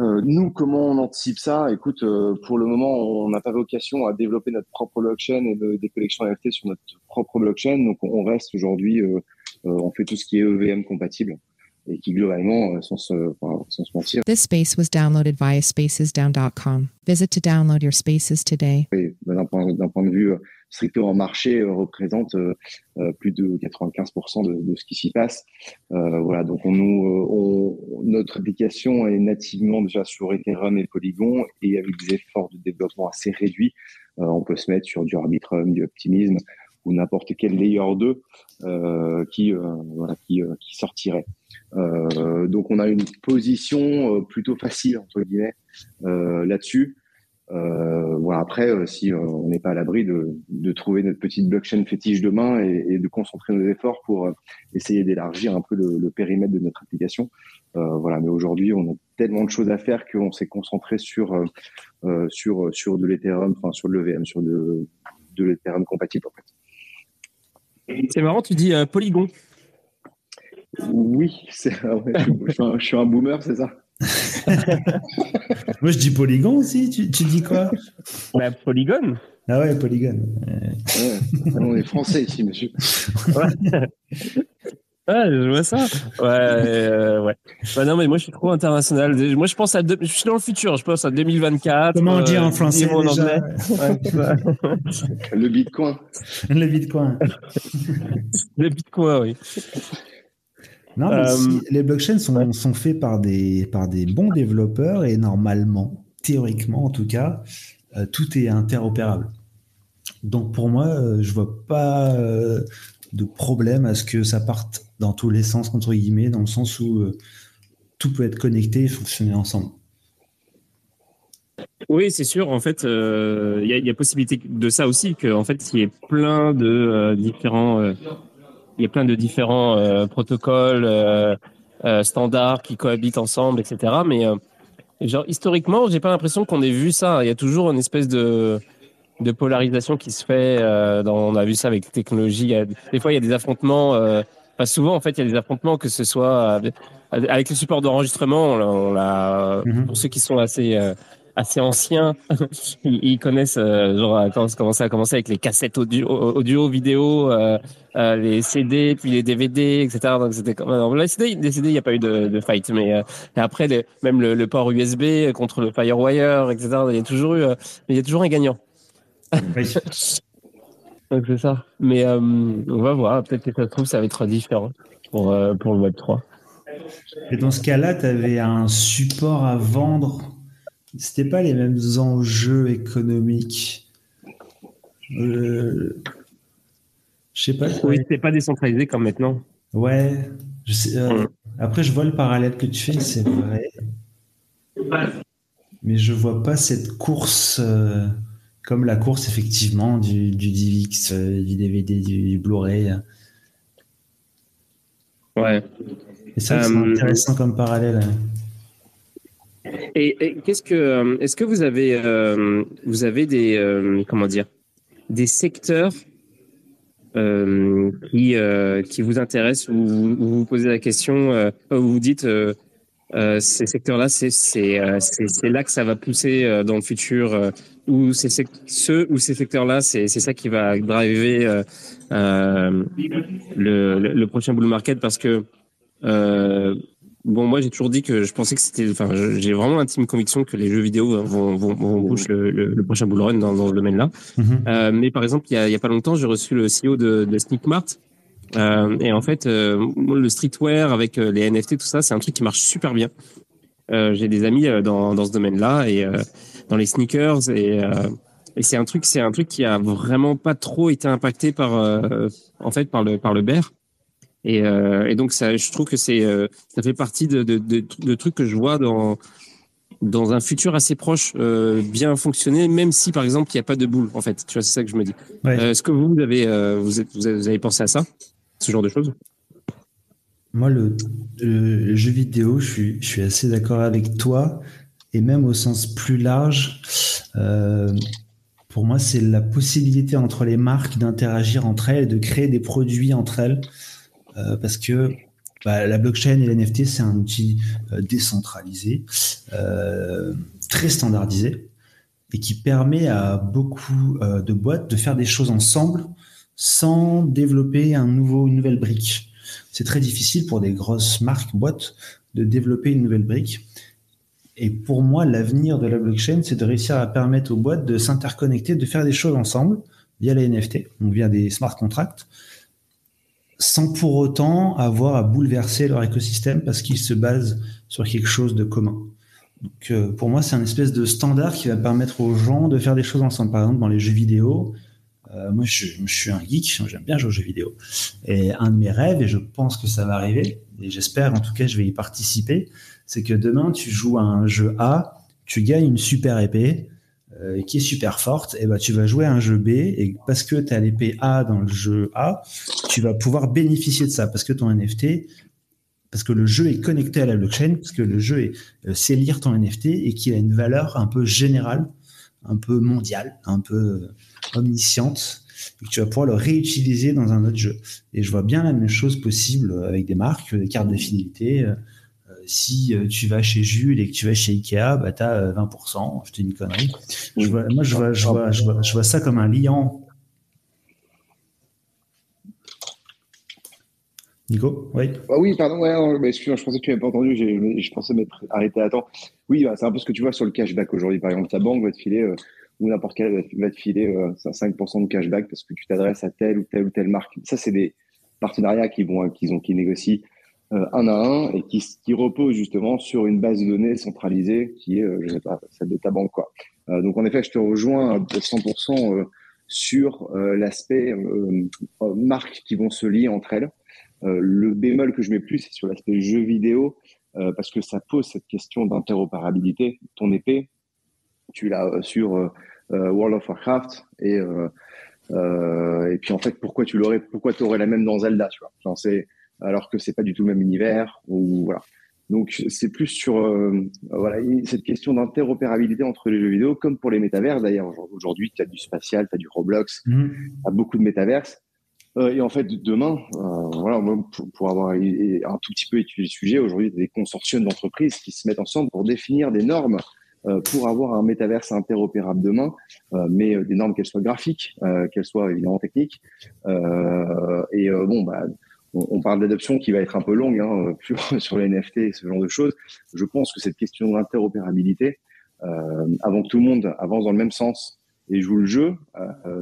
Euh, nous, comment on anticipe ça? Écoute, euh, pour le moment, on n'a pas vocation à développer notre propre blockchain et de, des collections NFT sur notre propre blockchain. Donc, on reste aujourd'hui, euh, on fait tout ce qui est EVM compatible et qui globalement, sans se, enfin, sans se mentir. This space was downloaded via spacesdown.com. Visit to download your spaces today. D'un point, de vue strictement marché euh, représente euh, euh, plus de 95% de, de, ce qui s'y passe. voilà, donc on nous, on, notre application est nativement déjà sur Ethereum et Polygon et avec des efforts de développement assez réduits, on peut se mettre sur du Arbitrum, du Optimism ou n'importe quel layer 2 euh, qui, euh, voilà, qui, euh, qui sortirait. Donc on a une position plutôt facile entre guillemets là-dessus. Euh, voilà, après, euh, si euh, on n'est pas à l'abri de, de, trouver notre petite blockchain fétiche demain et, de concentrer nos efforts pour essayer d'élargir un peu le, périmètre de notre application. voilà, mais aujourd'hui, on a tellement de choses à faire qu'on s'est concentré sur sur sur de l'Ethereum, enfin sur l'EVM, sur de, de l'Ethereum compatible en fait. C'est marrant, tu dis Polygon. Oui, c'est, je, je suis un boomer, c'est ça. Moi, je dis Polygon aussi. Tu, tu dis quoi? Bah, Polygone. Ah ouais, Polygone. Ouais. On est français ici, monsieur. ouais. Ouais, je vois ça. Ouais, euh, ouais. Bah non, mais moi, je suis trop international. Moi, je pense à, je suis dans le futur. Je pense à 2024. Comment on dit en euh, français en anglais ouais, Le Bitcoin. Le Bitcoin. Le Bitcoin, oui. Non, mais euh, les blockchains sont, sont faits par des, par des bons développeurs et normalement, théoriquement en tout cas, euh, tout est interopérable. Donc pour moi, euh, je vois pas de problème à ce que ça parte dans tous les sens, entre guillemets, dans le sens où tout peut être connecté et fonctionner ensemble. Oui, c'est sûr. En fait, il y, y, a possibilité de ça aussi, qu'en fait, il y ait plein de différents il y a plein de différents euh, protocoles euh, euh, standards qui cohabitent ensemble, etc. Mais genre historiquement, j'ai pas l'impression qu'on ait vu ça. Il y a toujours une espèce de de polarisation qui se fait. Dans, on a vu ça avec les technologies. des fois, il y a des affrontements. Pas souvent, en fait, il y a des affrontements, que ce soit avec le support d'enregistrement. On l'a, mm-hmm. pour ceux qui sont assez assez anciens, <laughs> ils, connaissent euh, genre quand comment ça a commencé avec les cassettes audio, audio vidéo, euh, euh, les CD, puis les DVD, etc. Donc c'était comme non, les CD, les CD, il n'y a pas eu de, de fight, mais euh, après les, même le, le, port USB contre le FireWire, etc. Il y a toujours eu, euh, il y a toujours un gagnant. Oui. <laughs> Donc c'est ça. Mais euh, on va voir. Peut-être que ça se trouve, ça va être différent pour, euh, pour le Web 3. Et dans ce cas-là, tu avais un support à vendre. C'était pas les mêmes enjeux économiques. Euh, je sais pas. Oui, c'était pas décentralisé comme maintenant. Ouais. Je sais, euh, après, je vois le parallèle que tu fais, c'est vrai. Mais je vois pas cette course euh, comme la course effectivement du, du DivX, du DVD, du, du Blu-ray. Ouais. Et ça, c'est intéressant comme parallèle. Et, et qu'est-ce que, euh, est-ce que vous avez, euh, vous avez des, euh, comment dire, des secteurs euh, qui, euh, qui vous intéressent ou vous vous, vous posez la question, euh, ou vous dites, ces secteurs-là, c'est c'est c'est là que ça va pousser dans le futur, ou sec- ceux ou ces secteurs-là, c'est c'est ça qui va driver le, le, prochain bull market parce que Bon, moi, j'ai toujours dit que je pensais que c'était. Enfin, j'ai vraiment intime conviction que les jeux vidéo vont, vont, vont push le, le, le prochain bull run dans, dans ce domaine-là. Mhm. Euh, mais par exemple, il y a, il y a pas longtemps, j'ai reçu le CEO de, de Sneakmart. Euh, et en fait, euh, le streetwear avec euh, les NFT, tout ça, c'est un truc qui marche super bien. Euh, j'ai des amis euh, dans, dans ce domaine-là et euh, dans les sneakers et, euh, et c'est un truc, c'est un truc qui a vraiment pas trop été impacté par, euh, en fait, par le par le bear. Et, euh, et donc ça, je trouve que c'est, euh, ça fait partie de, de, de, de trucs que je vois dans dans un futur assez proche euh, bien fonctionner, même si par exemple il n'y a pas de boule. En fait, tu vois, c'est ça que je me dis. Ouais. Est-ce que vous, vous avez, vous, êtes- vous avez vous avez pensé à ça, ce genre de choses? Moi, le, le jeu vidéo, je suis, je suis assez d'accord avec toi, et même au sens plus large, pour moi, c'est la possibilité entre les marques d'interagir entre elles et de créer des produits entre elles, euh, parce que bah, la blockchain et l'NFT, c'est un outil euh, décentralisé, euh, très standardisé, et qui permet à beaucoup de boîtes de faire des choses ensemble sans développer un nouveau, une nouvelle brique c'est très difficile pour des grosses marques, boîtes, de développer une nouvelle brique. Et pour moi, l'avenir de la blockchain, c'est de réussir à permettre aux boîtes de s'interconnecter, de faire des choses ensemble via les NFT, donc via des smart contracts, sans pour autant avoir à bouleverser leur écosystème parce qu'ils se basent sur quelque chose de commun. Donc, euh, pour moi, c'est un espèce de standard qui va permettre aux gens de faire des choses ensemble. Par exemple, dans les jeux vidéo, euh, moi, je, je suis un geek, j'aime bien jouer aux jeux vidéo. Et un de mes rêves, et je pense que ça va arriver, et j'espère en tout cas je vais y participer, c'est que demain tu joues à un jeu A, tu gagnes une super épée euh, qui est super forte, et ben tu vas jouer à un jeu B, et parce que tu as l'épée A dans le jeu A, tu vas pouvoir bénéficier de ça, parce que ton NFT, parce que le jeu est connecté à la blockchain, parce que le jeu est, euh, sait lire ton NFT et qu'il a une valeur un peu générale, un peu mondiale, un peu euh, omnisciente, et que tu vas pouvoir le réutiliser dans un autre jeu. Et je vois bien la même chose possible avec des marques, des cartes de fidélité. Euh, si euh, tu vas chez Jules et que tu vas chez Ikea, bah, tu as 20%. Je une connerie. Moi, je vois, je, vois, je, vois, ça comme un liant. Nico? Oui. Ah oui, pardon, ouais, non, je pensais que tu n'avais pas entendu, je pensais m'être arrêté à temps. Oui, bah, c'est un peu ce que tu vois sur le cashback aujourd'hui. Par exemple, ta banque va te filer, euh, ou n'importe quelle va te- filer euh, 5% de cashback parce que tu t'adresses à telle ou telle ou telle marque. Ça, c'est des partenariats qui vont, qu'ils ont, qui négocient euh, un à un et qui, qui reposent justement sur une base de données centralisée qui est, euh, je sais pas, celle de ta banque, quoi. Euh, donc, en effet, je te rejoins à 100% euh, sur l'aspect marques qui vont se lier entre elles. Le bémol que je mets plus, c'est sur l'aspect jeu vidéo, parce que ça pose cette question d'interopérabilité. Ton épée, tu l'as sur World of Warcraft, et, euh, et puis en fait, pourquoi tu l'aurais, pourquoi tu aurais la même dans Zelda, tu vois? Alors que c'est pas du tout le même univers, ou voilà. Donc c'est plus sur euh, voilà cette question d'interopérabilité entre les jeux vidéo, comme pour les métavers d'ailleurs. Aujourd'hui, tu as du spatial, tu as du Roblox, Mmh. tu as beaucoup de métaverses. Euh, et en fait, demain, euh, voilà, pour, pour avoir un tout petit peu étudié le sujet, aujourd'hui, il y a des consortiums d'entreprises qui se mettent ensemble pour définir des normes pour avoir un métaverse interopérable demain, mais des normes qu'elles soient graphiques, qu'elles soient évidemment techniques. et bon, bah, on, parle d'adoption qui va être un peu longue hein, <laughs> sur, les NFT et ce genre de choses. Je pense que cette question d'interopérabilité, avant que tout le monde avance dans le même sens et joue le jeu,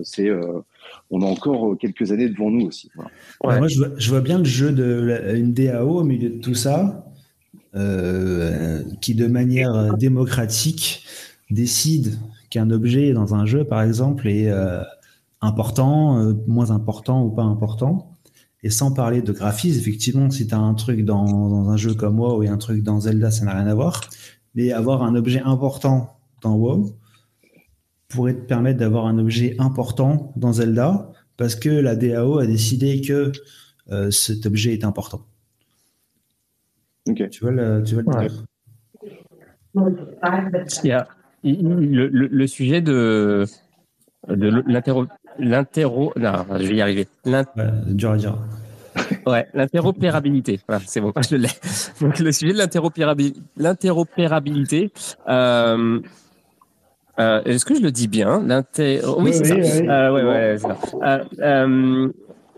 c'est on a encore quelques années devant nous aussi. Moi, je vois, bien le jeu de une DAO au milieu de tout ça. Euh, qui de manière démocratique décide qu'un objet dans un jeu, par exemple, est euh, important, euh, moins important ou pas important. Et sans parler de graphisme, effectivement, si tu as un truc dans, dans, un jeu comme WoW et un truc dans Zelda, ça n'a rien à voir. Mais avoir un objet important dans WoW pourrait te permettre d'avoir un objet important dans Zelda parce que la DAO a décidé que cet objet est important. Tu vois le, tu vois Il y a le, le, sujet de, de l'interro. L'interro. Non, je vais y arriver. Ouais, dur à dire. Ouais, l'interopérabilité. Voilà, c'est bon, je l'ai. Donc, le sujet de l'interopérabilité. euh, euh, Est-ce que je le dis bien? L'inter... Oui, c'est ça. Euh, ouais, ouais, c'est ça. Euh, euh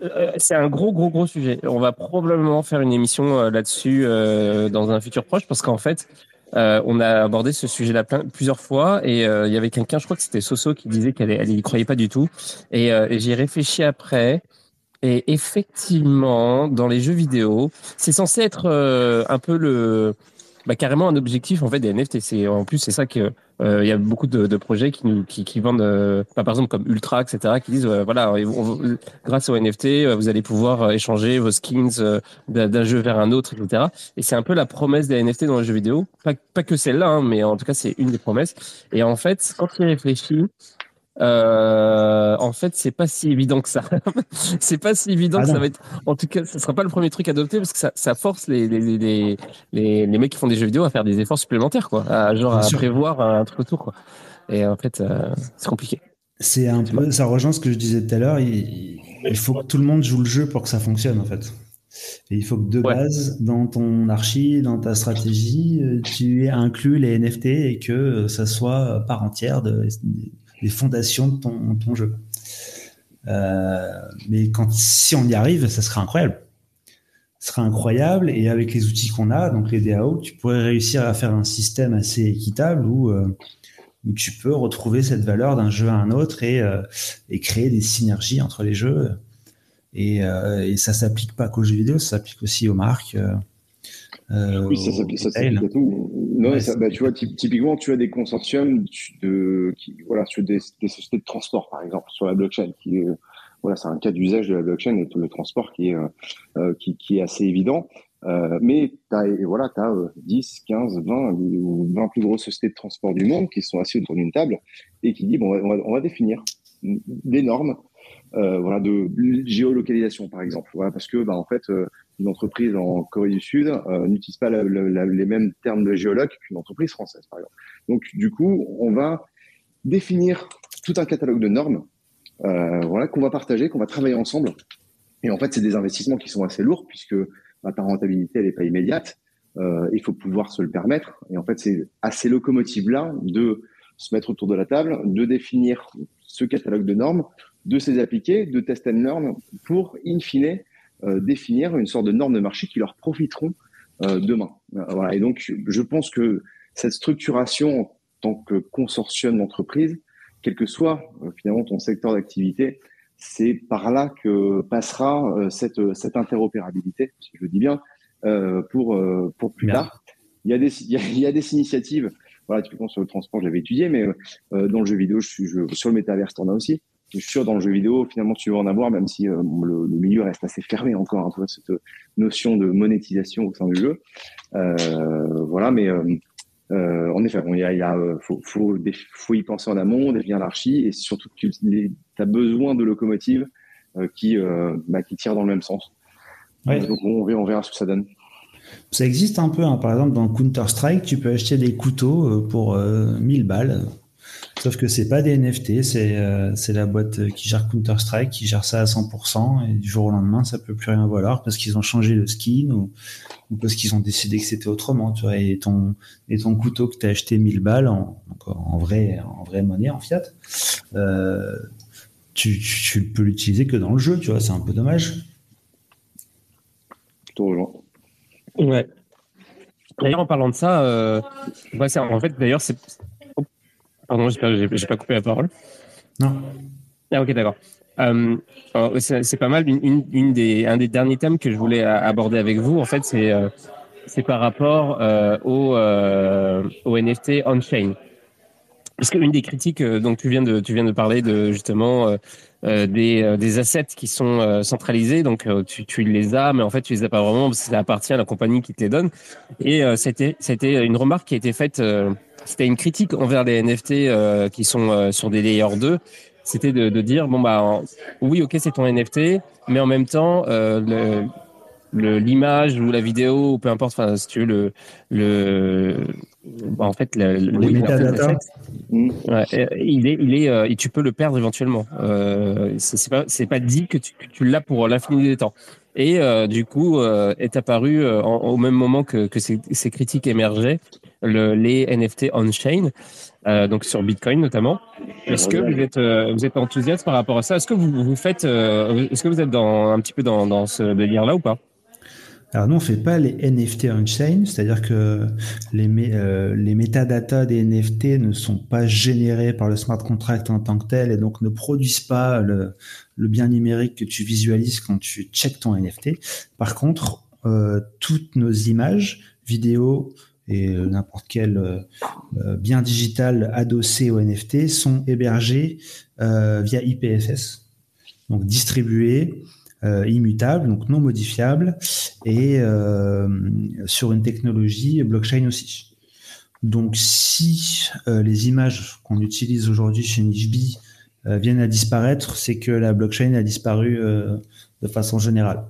euh, c'est un gros, gros, gros sujet. On va probablement faire une émission là-dessus dans un futur proche parce qu'en fait, on a abordé ce sujet-là plusieurs fois et il y avait quelqu'un, je crois que c'était Soso, qui disait qu'elle n'y croyait pas du tout. Et, et j'y ai réfléchi après. Et effectivement, dans les jeux vidéo, c'est censé être un peu le, bah, carrément un objectif en fait des NFT. C'est en plus c'est ça que euh, il y a beaucoup de, projets qui nous qui, vendent, euh, bah, par exemple comme Ultra, etc., qui disent euh, voilà, grâce aux NFT, vous allez pouvoir échanger vos skins d'un jeu vers un autre, etc. Et c'est un peu la promesse des NFT dans les jeux vidéo. Pas, que celle-là, hein, mais en tout cas c'est une des promesses. Et en fait, quand tu réfléchis, euh, en fait, c'est pas si évident que ça. <laughs> c'est pas si évident que ah ça va être. En tout cas, ce sera pas le premier truc adopté parce que ça, ça force les les, les, les, les mecs qui font des jeux vidéo à faire des efforts supplémentaires, quoi. À, genre à prévoir un truc autour, quoi. Et en fait, euh, c'est compliqué. C'est un peu, ça rejoint ce que je disais tout à l'heure. Il, il, faut que tout le monde joue le jeu pour que ça fonctionne, en fait. Et il faut que de base, dans ton archi, dans ta stratégie, euh, tu aies inclus les NFT et que ça soit part entière de, les fondations de ton, jeu. Euh, mais quand, si on y arrive, ça serait incroyable. Ce serait incroyable et avec les outils qu'on a, donc les DAO, tu pourrais réussir à faire un système assez équitable où, euh, où tu peux retrouver cette valeur d'un jeu à un autre et, euh, créer des synergies entre les jeux. Et, et ça s'applique pas qu'aux jeux vidéo, ça s'applique aussi aux marques. Euh, oui, ça s'applique à tout. Non, ça, bah, tu vois, typiquement, tu as des consortiums de, qui, voilà, sur des, des, sociétés de transport, par exemple, sur la blockchain, qui voilà, c'est un cas d'usage de la blockchain et tout le transport qui est, euh, euh qui, qui, est assez évident. Euh, mais tu as, voilà, as, 10, 15, 20 ou 20 plus grosses sociétés de transport du monde qui sont assis autour d'une table et qui disent bon, on va, on va définir des normes euh, voilà, de géolocalisation, par exemple. Voilà, parce que, bah, en fait, euh, une entreprise en Corée du Sud euh, n'utilise pas les mêmes termes de géologue qu'une entreprise française, par exemple. Donc, du coup, on va définir tout un catalogue de normes euh, voilà, qu'on va partager, qu'on va travailler ensemble. Et en fait, c'est des investissements qui sont assez lourds puisque bah, ta rentabilité, elle n'est pas immédiate. Euh, il faut pouvoir se le permettre. Et en fait, c'est à ces locomotives-là de se mettre autour de la table, de définir ce catalogue de normes, de ces appliquer, de test and learn pour, in fine, définir une sorte de norme de marché qui leur profiteront euh, demain. Euh, voilà. Et donc, je pense que cette structuration en tant que consortium d'entreprise, quel que soit finalement ton secteur d'activité, c'est par là que passera cette, cette interopérabilité, si je le dis bien, pour, pour plus tard. Il y, a des, il, y a, des initiatives, voilà, typiquement sur le transport, j'avais étudié, mais dans le jeu vidéo, je suis, je, sur le métaverse, t'en as aussi je suis sûr dans le jeu vidéo, finalement, tu veux en avoir, même si euh, le, milieu reste assez fermé encore, hein, cette notion de monétisation au sein du jeu. Euh, voilà, mais euh, en effet, il y a, faut, faut, faut, y penser en amont, définir l'archi, et surtout tu as besoin de locomotives qui, bah, qui tirent dans le même sens. Donc on, on verra ce que ça donne. Ça existe un peu, hein. par exemple dans Counter-Strike, tu peux acheter des couteaux pour 1000 balles Sauf que c'est pas des NFT, c'est euh, c'est la boîte qui gère Counter Strike qui gère ça à 100% et du jour au lendemain ça peut plus rien valoir parce qu'ils ont changé le skin ou, ou parce qu'ils ont décidé que c'était autrement. Tu vois, et ton et ton couteau que tu as acheté 1000 balles en, en vrai en vraie monnaie en fiat, euh, tu, tu, tu peux l'utiliser que dans le jeu. Tu vois, c'est un peu dommage. Ouais. D'ailleurs, en parlant de ça, euh, c'est- en fait, d'ailleurs, c'est. Pardon, j'espère que j'ai- pas coupé la parole. Non. Ah, ok, d'accord. Euh, c'est pas mal. Une, des, un des derniers thèmes que je voulais aborder avec vous, en fait, c'est euh, c'est par rapport euh, au, euh, au NFT on-chain. Parce qu'une des critiques, donc tu viens de tu viens de parler de justement des des assets qui sont centralisés, donc tu tu les as, mais en fait tu les as pas vraiment parce que ça appartient à la compagnie qui te les donne. Et c'était c'était une remarque qui a été faite. C'était une critique envers les NFT euh, qui sont euh, sur des layers 2 c'était de, de dire bon bah oui ok c'est ton NFT mais en même temps euh, le le- l'image ou la vidéo ou peu importe enfin si tu veux le le bah, en fait le, oui, en fait, ouais, il est il est et tu peux le perdre éventuellement. C'est c'est pas c'est pas dit que tu, que tu l'as pour l'infini des temps. Et euh, du coup euh, est apparu euh, en- au même moment que, que ces, ces critiques émergeaient le, les NFT on-chain euh, donc sur Bitcoin notamment. Est-ce que vous êtes euh, vous êtes enthousiaste par rapport à ça? Est-ce que vous euh, êtes un petit peu dans, ce délire là ou pas? Alors nous, on fait pas les NFT on-chain, c'est-à-dire que les, euh, métadatas des NFT ne sont pas générés par le smart contract en tant que tel et donc ne produisent pas le, bien numérique que tu visualises quand tu checkes ton NFT. Par contre, toutes nos images, vidéos et euh, n'importe quel euh, euh, bien digital adossé au NFT sont hébergés via IPFS, donc distribués, immutables, donc non modifiables et sur une technologie blockchain aussi. Donc, si les images qu'on utilise aujourd'hui chez Nishbi viennent à disparaître, c'est que la blockchain a disparu de façon générale.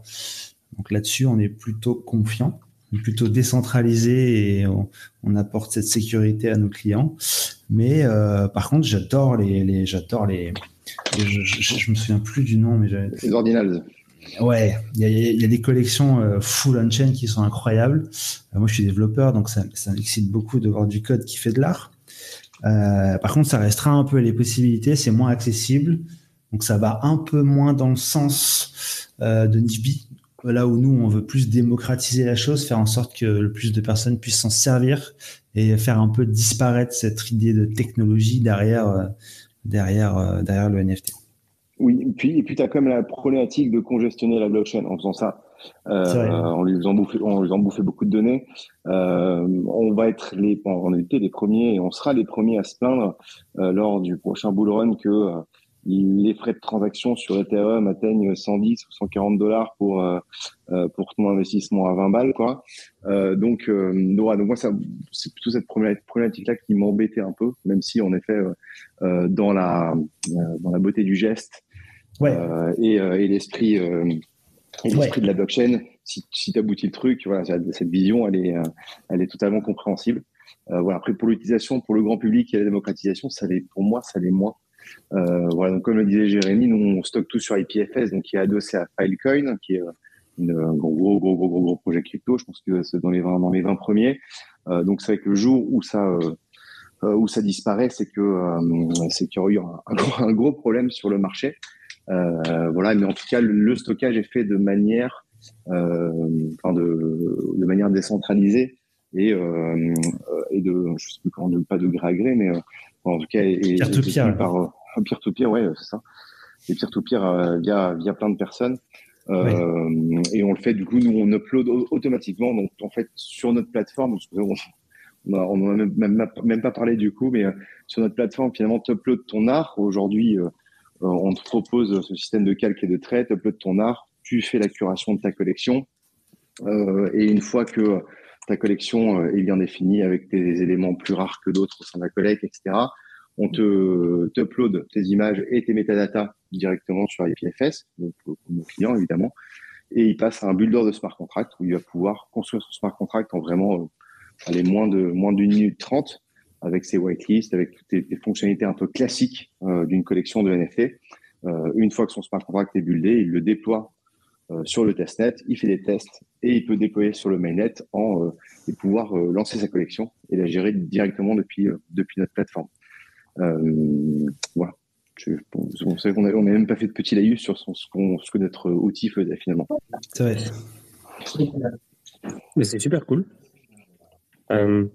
Donc là-dessus, on est plutôt confiant, plutôt décentralisé et on, on apporte cette sécurité à nos clients. Mais euh, par contre, j'adore les, les j'adore les, les- je, je, je me souviens plus du nom, mais Les ordinals. Ouais, il y a, il y a des collections euh, full on-chain qui sont incroyables. Euh, moi, je suis développeur, donc ça, ça m'excite beaucoup de voir du code qui fait de l'art. Par contre, ça restreint un peu les possibilités, c'est moins accessible. Donc, ça va un peu moins dans le sens euh, de Nifby, là où nous, on veut plus démocratiser la chose, faire en sorte que le plus de personnes puissent s'en servir et faire un peu disparaître cette idée de technologie derrière, euh, derrière, euh, derrière le NFT. Oui, puis, et puis tu as quand même la problématique de congestionner la blockchain en faisant ça. Euh, en lui faisant bouffer, en lui faisant bouffer beaucoup de données. Euh, on va être les, on a été les premiers et on sera les premiers à se plaindre euh, lors du prochain bull run que les frais de transaction sur Ethereum atteignent 110 ou 140 dollars pour euh, euh, pour ton investissement à 20 balles quoi. Euh, donc euh, donc, moi ça c'est plutôt cette problématique là qui m'embêtait un peu, même si en effet euh, euh, dans la euh, dans la beauté du geste Ouais. euh, et, euh, et l'esprit euh, et l'esprit de la blockchain, si, si tu aboutis le truc, voilà, cette vision, elle est, elle est totalement compréhensible. Euh, voilà. Après, pour l'utilisation, pour le grand public et la démocratisation, ça l'est, pour moi, ça l'est moins. Euh, voilà. Donc, comme le disait Jérémy, nous, on stocke tout sur IPFS, donc qui est adossé à Filecoin, qui est euh, une, un gros, gros, gros, gros, gros, projet crypto. Je pense que c'est dans les 20, dans les 20 premiers. Euh, donc, c'est vrai que le jour où ça, euh, euh, où ça disparaît, c'est que, euh, c'est qu'il y aura eu un, un gros, un gros problème sur le marché. Euh, voilà, mais en tout cas, le, le stockage est fait de manière, euh, enfin de, de manière décentralisée et, euh, euh, et de, je sais plus comment, de, pas de gré à gré, mais euh, en tout cas, et, et- par peer-to-peer, ouais, c'est ça, et peer-to-peer euh, via via plein de personnes. Euh, Et on le fait du coup, nous on upload au- automatiquement. Donc en fait sur notre plateforme, on on a, même, même, même pas parlé du coup, mais euh, sur notre plateforme finalement tu uploads ton art. Aujourd'hui, euh, on te propose ce système de calque et de trait, tu uploads ton art, tu fais la curation de ta collection. Euh, et une fois que ta collection est bien définie avec des éléments plus rares que d'autres au sein de la collecte, etc., on te t'upload tes images et tes métadatas directement sur IPFS, donc nos clients évidemment, et il passe à un builder de smart contract où il va pouvoir construire son smart contract en vraiment euh, allez, moins de moins d'une minute trente avec ses whitelists, avec toutes les, fonctionnalités un peu classiques d'une collection de NFT. une fois que son smart contract est buildé, il le déploie sur le testnet, il fait des tests et il peut déployer sur le mainnet en, et pouvoir lancer sa collection et la gérer directement depuis, depuis notre plateforme. Voilà. Je, on sait qu'on n'a même pas fait de petit laïus sur ce, ce, que notre outil faisait finalement. C'est vrai. Mais c'est super cool. Euh,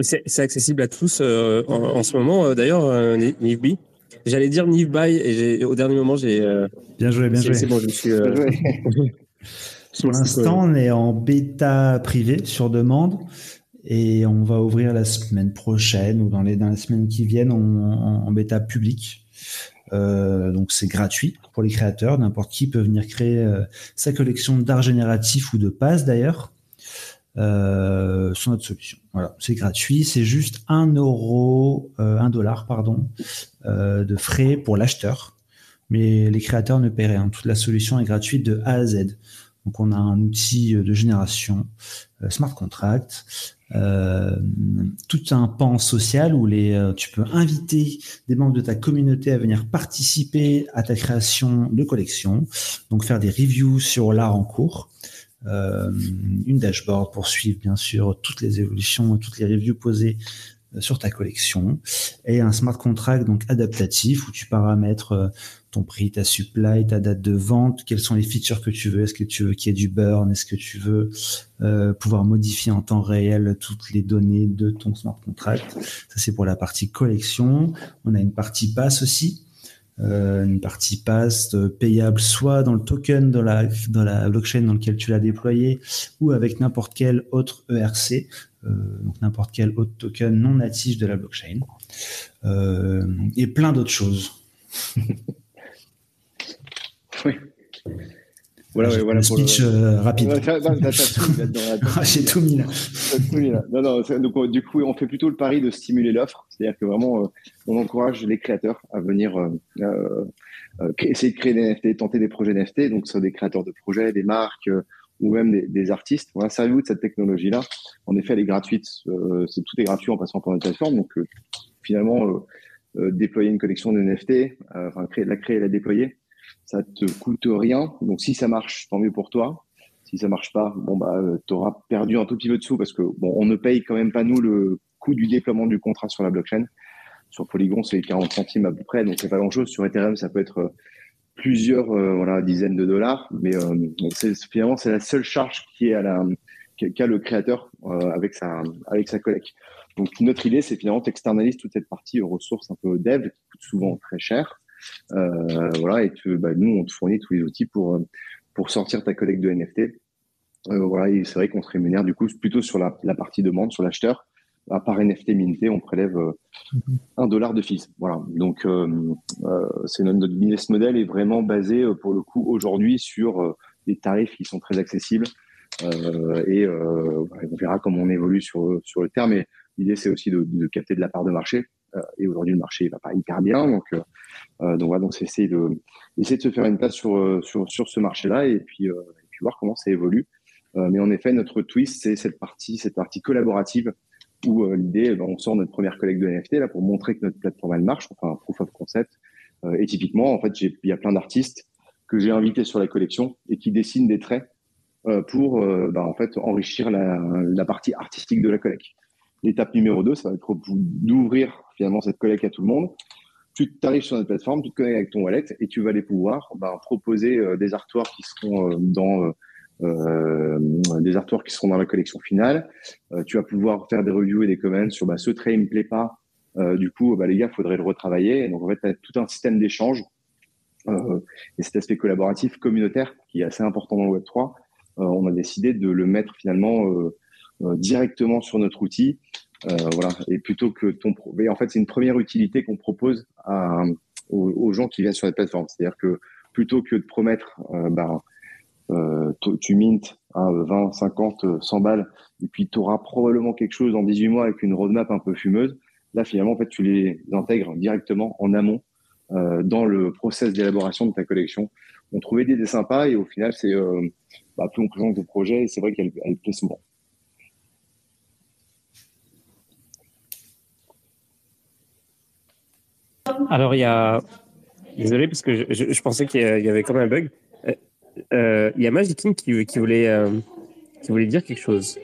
c'est accessible à tous euh, en, ce moment, euh, d'ailleurs, euh, Nivby. J'allais dire Nivby et au dernier moment, j'ai. bien joué, bien joué. C'est bon, je <laughs> suis. Pour l'instant, on est en bêta privée sur demande et on va ouvrir la semaine prochaine ou dans les, dans semaines qui viennent en, bêta publique. Euh, donc c'est gratuit pour les créateurs. N'importe qui peut venir créer euh, sa collection d'art génératif ou de passe d'ailleurs euh, sur notre solution. Voilà, c'est gratuit. C'est juste un euro, un dollar pardon, de frais pour l'acheteur. Mais les créateurs ne paient rien. Toute la solution est gratuite de A à Z. Donc on a un outil de génération, smart contract, euh, tout un pan social où les, euh, tu peux inviter des membres de ta communauté à venir participer à ta création de collection, donc faire des reviews sur l'art en cours. Euh, une dashboard pour suivre bien sûr toutes les évolutions, toutes les reviews posées sur ta collection et un smart contract donc adaptatif où tu paramètres ton prix, ta supply, ta date de vente, quelles sont les features que tu veux, est-ce que tu veux qu'il y ait du burn, est-ce que tu veux euh, pouvoir modifier en temps réel toutes les données de ton smart contract? Ça c'est pour la partie collection. On a une partie pass aussi. Euh, une partie pass euh, payable soit dans le token de la, dans la blockchain dans lequel tu l'as déployé ou avec n'importe quel autre ERC, donc n'importe quel autre token non natif de la blockchain et plein d'autres choses. <laughs> Oui. Voilà, ouais, voilà. Speech euh, rapide. <laughs> J'ai tout mis là. Non, non, donc, du coup, on fait plutôt le pari de stimuler l'offre. C'est-à-dire que vraiment, euh, on encourage les créateurs à venir euh, euh essayer de créer des NFT, tenter des projets NFT, donc soit des créateurs de projets, des marques ou même des, artistes. Voilà, servez-vous de cette technologie-là. En effet, elle est gratuite. c'est tout est gratuit en passant par notre plateforme. Donc, finalement, déployer une collection de NFT, enfin, créer, la créer et la déployer, ça te coûte rien. Donc si ça marche, tant mieux pour toi. Si ça marche pas, bon bah euh, tu auras perdu un tout petit peu de sous parce que bon, on ne paye quand même pas nous le coût du déploiement du contrat sur la blockchain. Sur Polygon, c'est 40 centimes à peu près, donc c'est pas grand-chose. Sur Ethereum, ça peut être euh, plusieurs euh, voilà dizaines de dollars, mais finalement c'est la seule charge qui est à la qu'a le créateur avec sa avec sa collecte. Donc notre idée, c'est finalement d'externaliser toute cette partie ressources un peu dev qui coûte souvent très cher euh, voilà, et que bah, nous, on te fournit tous les outils pour, euh, pour sortir ta collecte de NFT. Euh, voilà, et c'est vrai qu'on se rémunère du coup plutôt sur la, la partie demande, sur l'acheteur. À part NFT minté, on prélève un dollar de fees. Voilà. Donc, euh, c'est notre, business model est vraiment basé pour le coup aujourd'hui sur des tarifs qui sont très accessibles. et on verra comment on évolue sur, sur le terme. Mais l'idée, c'est aussi de, de, capter de la part de marché. et aujourd'hui, le marché va pas hyper bien. Donc, euh, donc voilà, donc c'est essayer de, essayer de se faire une place sur, euh, sur, sur ce marché-là et puis, euh, et puis voir comment ça évolue. mais en effet, notre twist, c'est cette partie, cette partie collaborative où l'idée, ben, on sort notre première collecte de NFT là pour montrer que notre plateforme elle marche, enfin un proof of concept. et typiquement, en fait, il y a plein d'artistes que j'ai invités sur la collection et qui dessinent des traits pour ben, en fait enrichir la, la, partie artistique de la collecte. L'étape numéro 2, ça va être d'ouvrir finalement cette collecte à tout le monde tu arrives sur notre plateforme, tu te connectes avec ton wallet et tu vas aller pouvoir bah, proposer euh, des artworks qui seront euh, dans euh, euh, des artworks qui seront dans la collection finale. tu vas pouvoir faire des reviews et des comments sur bah, ce trait il me plaît pas. du coup, bah, les gars, faudrait le retravailler. donc en fait, tu as tout un système d'échange et cet aspect collaboratif communautaire qui est assez important dans le Web 3. on a décidé de le mettre finalement directement sur notre outil euh, voilà. Et plutôt que ton, en fait, c'est une première utilité qu'on propose à, aux, gens qui viennent sur la plateforme. C'est-à-dire que plutôt que de promettre, euh, euh, tu mintes à 20, 50, 100 balles, et puis tu auras probablement quelque chose en 18 mois avec une roadmap un peu fumeuse. Là, finalement, en fait, tu les intègres directement en amont euh, dans le process d'élaboration de ta collection. On trouvait des idées sympas et au final, c'est euh, bah, plus on présente des projets et c'est vrai qu'elle plaît souvent. Alors, il y a. Désolé, parce que je, je- pensais qu'il y avait comme un bug. Euh, Il y a Magikin qui, qui, voulait, euh, qui voulait dire quelque chose.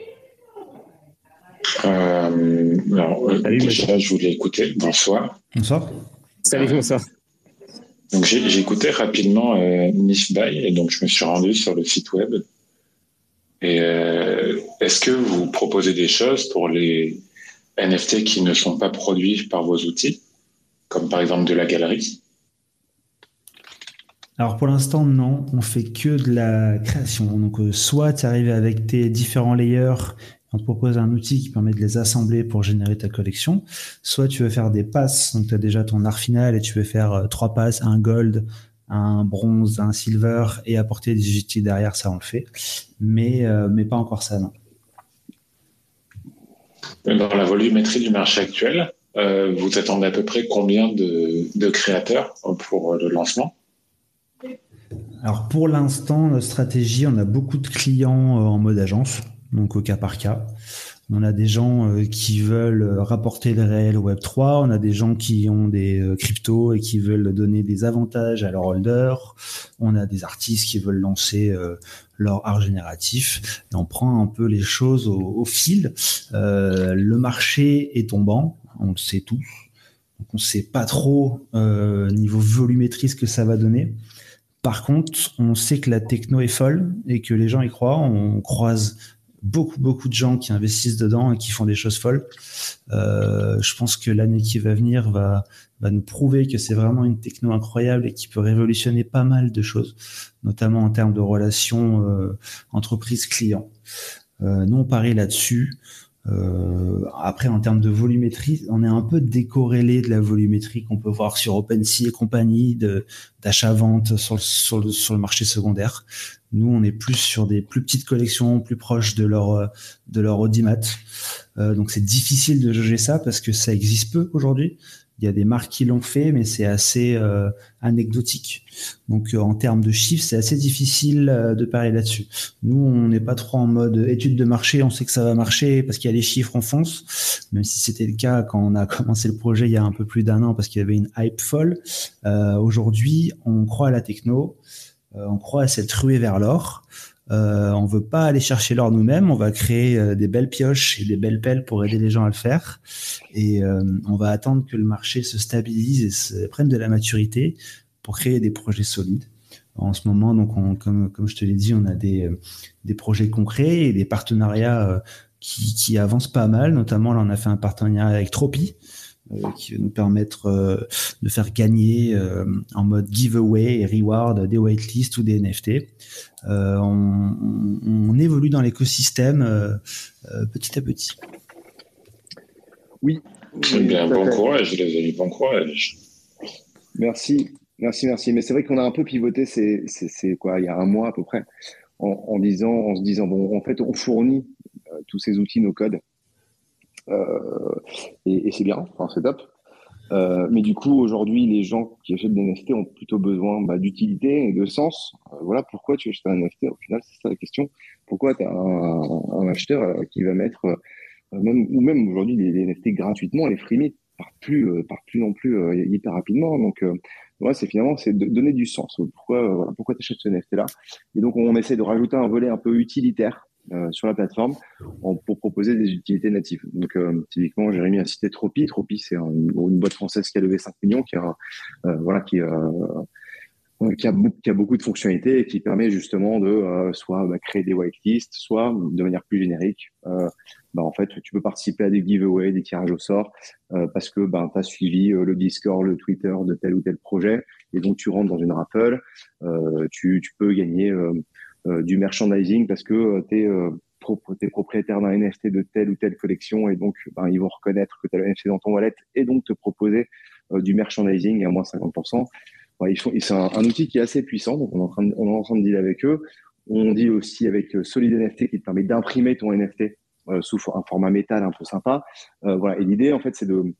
Euh, alors, Salut, déjà, je voulais écouter. Bonsoir. Bonsoir. Salut, bonsoir. Donc, j'ai j'ai écouté rapidement euh, Niche Buy et donc je me suis rendu sur le site web. Et euh, est-ce que vous proposez des choses pour les NFT qui ne sont pas produits par vos outils, comme par exemple de la galerie? Alors pour l'instant, non, on fait que de la création. Donc euh, soit tu arrives avec tes différents layers, on te propose un outil qui permet de les assembler pour générer ta collection, soit tu veux faire des passes, donc tu as déjà ton art final et tu veux faire euh, trois passes, un gold, un bronze, un silver et apporter des outils derrière, ça on le fait. Mais, euh, mais pas encore ça, non. Dans la volumétrie du marché actuel, vous attendez à peu près combien de créateurs pour le lancement? Alors pour l'instant, notre stratégie, on a beaucoup de clients euh, en mode agence, donc au cas par cas. On a des gens euh, qui veulent euh, rapporter le réel au Web 3, on a des gens qui ont des cryptos et qui veulent donner des avantages à leurs holders, on a des artistes qui veulent lancer leur art génératif, on prend un peu les choses au, fil. Le marché est tombant, on le sait tous, donc on ne sait pas trop euh, niveau volumétrie ce que ça va donner. Par contre, on sait que la techno est folle et que les gens y croient. On croise beaucoup, beaucoup de gens qui investissent dedans et qui font des choses folles. Euh, je pense que l'année qui va venir va, va nous prouver que c'est vraiment une techno incroyable et qui peut révolutionner pas mal de choses, notamment en termes de relations euh, entreprise-client. Euh, nous, on parie là-dessus. Euh, après, en termes de volumétrie, on est un peu décorrélé de la volumétrie qu'on peut voir sur OpenSea et compagnie, d'achat-vente sur, le- sur, le, sur le marché secondaire. Nous, on est plus sur des plus petites collections, plus proches de leur, de leur audimat. Euh, donc, c'est difficile de juger ça parce que ça existe peu aujourd'hui. Il y a des marques qui l'ont fait, mais c'est assez euh, anecdotique. Donc, euh, en termes de chiffres, c'est assez difficile euh, de parier là-dessus. Nous, on n'est pas trop en mode étude de marché. On sait que ça va marcher parce qu'il y a les chiffres, on fonce. Même si c'était le cas quand on a <laughs> commencé le projet il y a un peu plus d'un an parce qu'il y avait une hype folle. Euh, Aujourd'hui, on croit à la techno, euh, on croit à cette ruée vers l'or. Euh, on veut pas aller chercher l'or nous-mêmes, on va créer euh, des belles pioches et des belles pelles pour aider les gens à le faire. Et euh, on va attendre que le marché se stabilise et se prenne de la maturité pour créer des projets solides. En ce moment, donc, on, comme, comme je te l'ai dit, on a des, euh, des projets concrets et des partenariats euh, qui, qui avancent pas mal. Notamment, là, on a fait un partenariat avec Tropi, qui va nous permettre euh, de faire gagner euh, en mode giveaway et reward des whitelists ou des NFT. Euh, on, on- on évolue dans l'écosystème euh, euh, petit à petit. Oui. Eh bien, bon fait. courage, les amis, bon courage. Merci, merci, merci. Mais c'est vrai qu'on a un peu pivoté, c'est, quoi, il y a un mois à peu près, en, en disant, en se disant, bon, en fait, on fournit euh, tous ces outils, nos codes, euh, et, et c'est bien, enfin, c'est top. Euh, mais du coup, aujourd'hui, les gens qui achètent des NFT ont plutôt besoin bah, d'utilité et de sens. Euh, voilà pourquoi tu achètes un NFT. Au final, c'est ça la question. Pourquoi tu as un, acheteur euh, qui va mettre, euh, même, ou même aujourd'hui, les, les NFT gratuitement, les freemium partent plus, euh, partent plus non plus euh, hyper rapidement. Donc, euh, ouais, c'est finalement, c'est donner du sens. Pourquoi, euh, voilà, pourquoi tu achètes ce NFT-là Et donc, on essaie de rajouter un volet un peu utilitaire euh, sur la plateforme pour proposer des utilités natives. Donc, euh, typiquement, Jérémy a cité Tropi. Tropi, c'est un- une, boîte française qui a levé 5 millions, qui a, euh, voilà, qui, euh, euh, a, qui a beaucoup de fonctionnalités et qui permet justement de euh, soit bah, créer des whitelists, soit de manière plus générique, euh, bah, en fait, tu peux participer à des giveaways, des tirages au sort, euh, parce que bah, tu as suivi euh, le Discord, le Twitter de tel ou tel projet, et donc tu rentres dans une raffle, euh, tu, peux gagner euh, euh, du merchandising parce que tu es, propriétaire d'un NFT de telle ou telle collection, et donc ben, ils vont reconnaître que tu as le NFT dans ton wallet, et donc te proposer euh, du merchandising à moins 50%. Ouais, ils font, c'est un, un, outil qui est assez puissant, donc on est en train de, on est en train de deal avec eux. On deal aussi avec euh, Solid NFT qui te permet d'imprimer ton NFT euh, sous un format métal un peu sympa. Euh, voilà. Et l'idée, en fait, c'est de,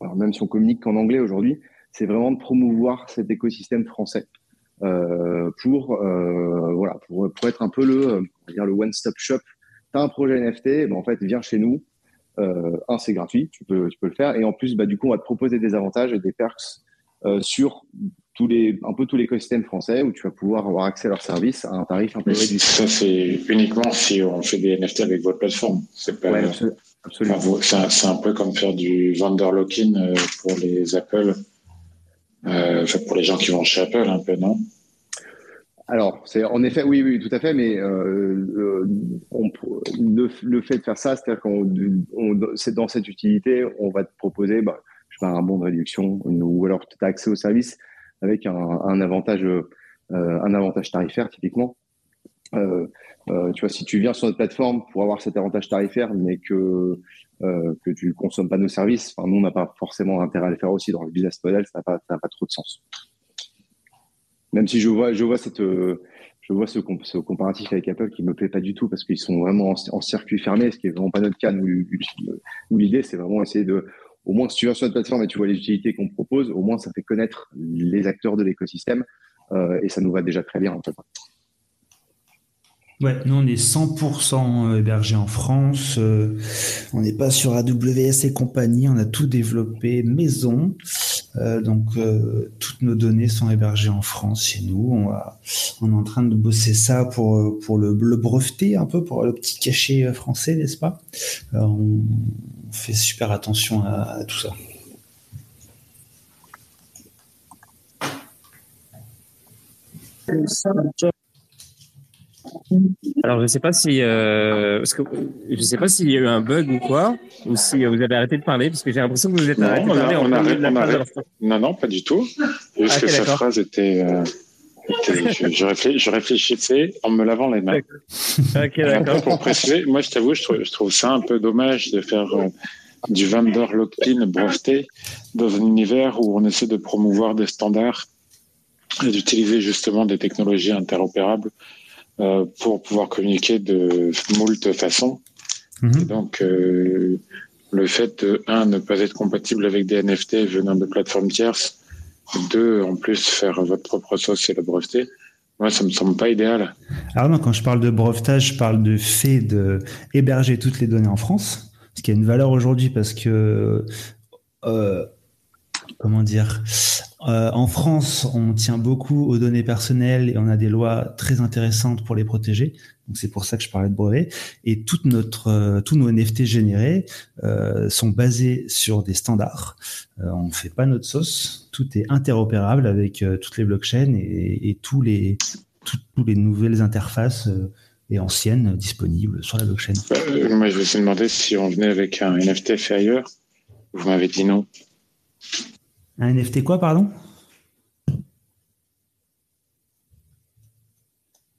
alors même si on communique qu'en anglais aujourd'hui, c'est vraiment de promouvoir cet écosystème français euh, pour, euh, voilà, pour, pour être un peu le, on va dire le one-stop shop. Tu as un projet NFT, ben, en fait, viens chez nous. un, c'est gratuit, tu peux, tu peux le faire. Et en plus, bah, du coup, on va te proposer des avantages et des perks sur tous les, un peu tous l'écosystème français où tu vas pouvoir avoir accès à leurs services à un tarif un peu réduit. Ça, c'est uniquement si on fait des NFT avec votre plateforme. C'est pas. absolument. c'est un, peu comme faire du vendor lock-in pour les Apple, euh, pour les gens qui vont chez Apple, un peu, non? Alors, c'est en effet, oui, oui, tout à fait, mais euh, on, le, fait de faire ça, c'est-à-dire qu'on, c'est dans cette utilité, on va te proposer, bah, je un bon de réduction, ou alors tu as accès au service avec un, avantage, euh, un avantage tarifaire typiquement. Euh, euh, tu vois, si tu viens sur notre plateforme pour avoir cet avantage tarifaire, mais que euh, que tu consommes pas nos services, enfin, nous on n'a pas forcément intérêt à le faire aussi dans le business model, ça n'a pas, ça pas trop de sens. Même si je vois, je vois cette, je vois ce, ce, comparatif avec Apple qui me plaît pas du tout parce qu'ils sont vraiment en, circuit fermé, ce qui est vraiment pas notre cas. Nous, l'idée, c'est vraiment essayer de, au moins, si tu viens sur notre plateforme et tu vois les utilités qu'on propose, au moins, ça fait connaître les acteurs de l'écosystème euh, et ça nous va déjà très bien en fait. Ouais, nous on est 100% hébergé en France. Euh, on n'est pas sur AWS et compagnie. On a tout développé maison. Euh, donc euh, toutes nos données sont hébergées en France chez nous. On, va, on est en train de bosser ça pour pour le, le breveter un peu pour le petit cachet français, n'est-ce pas? On, fait super attention à, à tout ça. Alors je sais pas si euh, parce que je sais pas s'il y a eu un bug ou quoi ou si vous avez arrêté de parler parce que j'ai l'impression que vous êtes arrêté de parler. On a, Non non pas du tout. Juste ah, que sa phrase était. Euh, je, réfléchissais en me lavant les mains. d'accord. Pour préciser, moi je t'avoue, je trouve, je trouve ça un peu dommage de faire euh, du vendor lock-in breveté dans un univers où on essaie de promouvoir des standards et d'utiliser justement des technologies interopérables euh, pour pouvoir communiquer de moult façons. Mhm. donc, euh, le fait de, un, ne pas être compatible avec des NFT venant de plateformes tierces, deux, en plus, faire votre propre sauce et la breveter, moi, ça me semble pas idéal. Alors non, quand je parle de brevetage, je parle de fait de héberger toutes les données en France, ce qui a une valeur aujourd'hui parce que euh, comment dire euh, En France, on tient beaucoup aux données personnelles et on a des lois très intéressantes pour les protéger. Donc c'est pour ça que je parlais de brevet. Et toute euh, tous nos NFT générés euh, sont basés sur des standards. On ne fait pas notre sauce. Tout est interopérable avec toutes les blockchains et, tous les toutes, les nouvelles interfaces et anciennes disponibles sur la blockchain. moi, je me suis demandé si on venait avec un NFT fait ailleurs. Vous m'avez dit non. Un NFT quoi, pardon?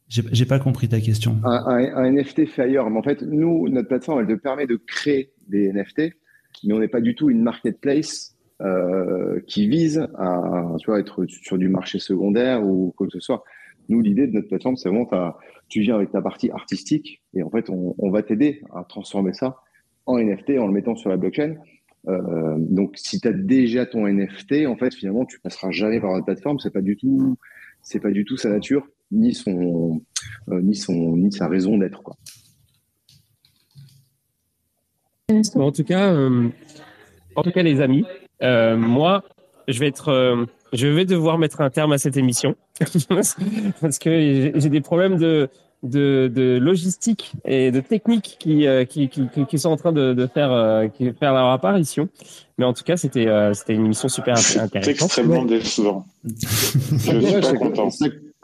J'ai pas compris ta question. Un, NFT fait. Mais en fait, nous, notre plateforme, elle te permet de créer des NFT, mais on n'est pas du tout une marketplace euh, qui vise à être sur du marché secondaire ou quoi que ce soit. Nous, l'idée de notre plateforme, c'est vraiment, tu viens avec ta partie artistique et en fait, on va t'aider à transformer ça en NFT en le mettant sur la blockchain. Euh, donc, si tu as déjà ton NFT, en fait, finalement, tu passeras jamais par la plateforme. C'est pas du tout, c'est pas du tout sa nature, ni son, euh, ni son, ni sa raison d'être, en tout cas, euh, en tout cas, les amis, moi, je vais être, je vais devoir mettre un terme à cette émission <laughs> parce que j'ai des problèmes de de, de, logistique et de technique qui, euh, qui, qui, qui, sont en train de, de faire, euh, qui faire leur apparition. Mais en tout cas, c'était euh, c'était une émission super intéressante. C'est extrêmement décevant. <laughs> Je suis pas content.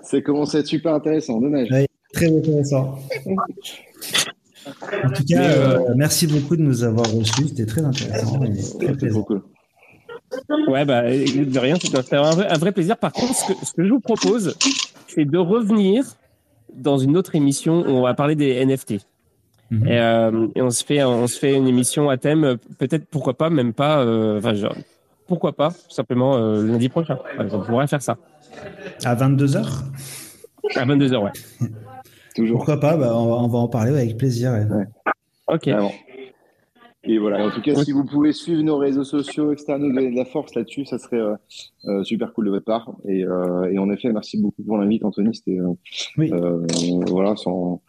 C'est commencé à être super intéressant, dommage. très intéressant. en tout cas, merci beaucoup de nous avoir reçus. C'était très intéressant. très Beaucoup. Ouais, bah, de rien, c'était un vrai, un vrai plaisir. Par contre, ce que, ce que je vous propose, c'est de revenir dans une autre émission où on va parler des NFT. Mhm. Et, euh, et, on se fait on se fait une émission à thème peut-être pourquoi pas même pas euh, enfin genre, pourquoi pas simplement euh, lundi prochain. On pourrait faire ça. À 22h à 22h ouais. Toujours. Pourquoi pas bah, on, va, on, va, en parler avec plaisir ouais. ok et voilà, en tout cas, si vous pouvez suivre nos réseaux sociaux, nous donner de la force là-dessus, ça serait euh, euh, super cool de votre part. Et, euh, et en effet, merci beaucoup pour l'invite, Anthony. C'était oui. Voilà, sans,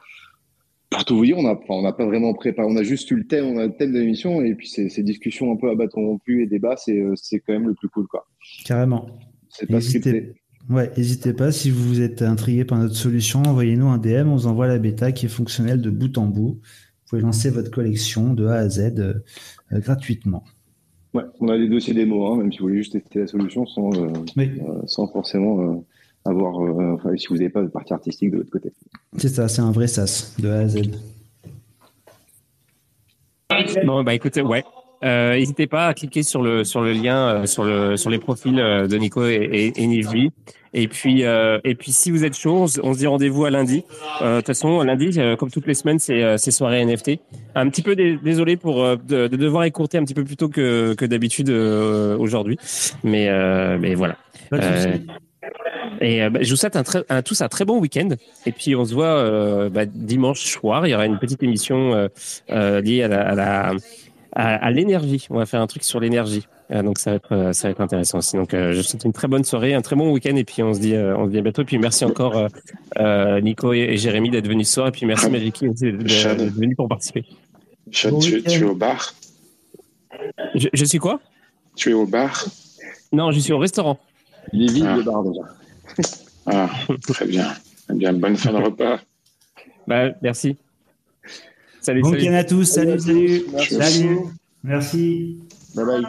pour tout vous dire, on n'a on a pas vraiment préparé. On a juste eu le thème, on a le thème de l'émission et puis ces, ces discussions un peu à bâton rompu et débats, c'est quand même le plus cool, quoi. Carrément. C'est pas scripté. ouais, n'hésitez pas, si vous êtes intrigué par notre solution, envoyez-nous un DM, on vous envoie la bêta qui est fonctionnelle de bout en bout. Vous pouvez lancer votre collection de A à Z euh, euh, gratuitement. Ouais, on a des dossiers démo, hein, même si vous voulez juste tester la solution sans, euh, Oui, euh, sans forcément euh, avoir, euh, enfin, si vous n'avez pas de partie artistique de l'autre côté. c'est ça, c'est un vrai SaaS de A à Z. Bon, bah écoutez, ouais. Euh, N'hésitez pas à cliquer sur le sur le lien euh, sur le sur les profils euh, de Nico et, et, et Nijvi. Et puis euh, et puis si vous êtes chaud, on se, dit rendez-vous à lundi. Euh, De toute façon, lundi, euh, comme toutes les semaines, c'est euh, soirée NFT. Un petit peu dé- désolé pour euh, de, de devoir écourter un petit peu plus tôt que que d'habitude euh, aujourd'hui, mais euh, mais voilà. Et euh, bah, je vous souhaite un un, tous un très bon week-end. Et puis on se voit euh, bah, dimanche soir. Il y aura une petite émission euh, euh, liée à la, à, la, à, à l'énergie. On va faire un truc sur l'énergie. Euh, donc ça va être euh, ça va être intéressant aussi. Donc euh, je vous souhaite une très bonne soirée, un très bon week-end. Et puis on se dit euh, on se dit à bientôt. Et puis merci encore euh, euh, Nico et, et Jérémy d'être venus ce soir. Et puis merci Magiki d'être venu pour participer. Chad, Bon tu, es au bar? Je, je suis quoi? Tu es au bar? Non, je suis au restaurant. Il est vide Ah. le bar déjà. Ah, très bien. Eh bien, bonne fin de repas. Bah merci. Salut Bon salut. week-end à tous, salut, salut. Merci. Salut. Merci. Bye bye.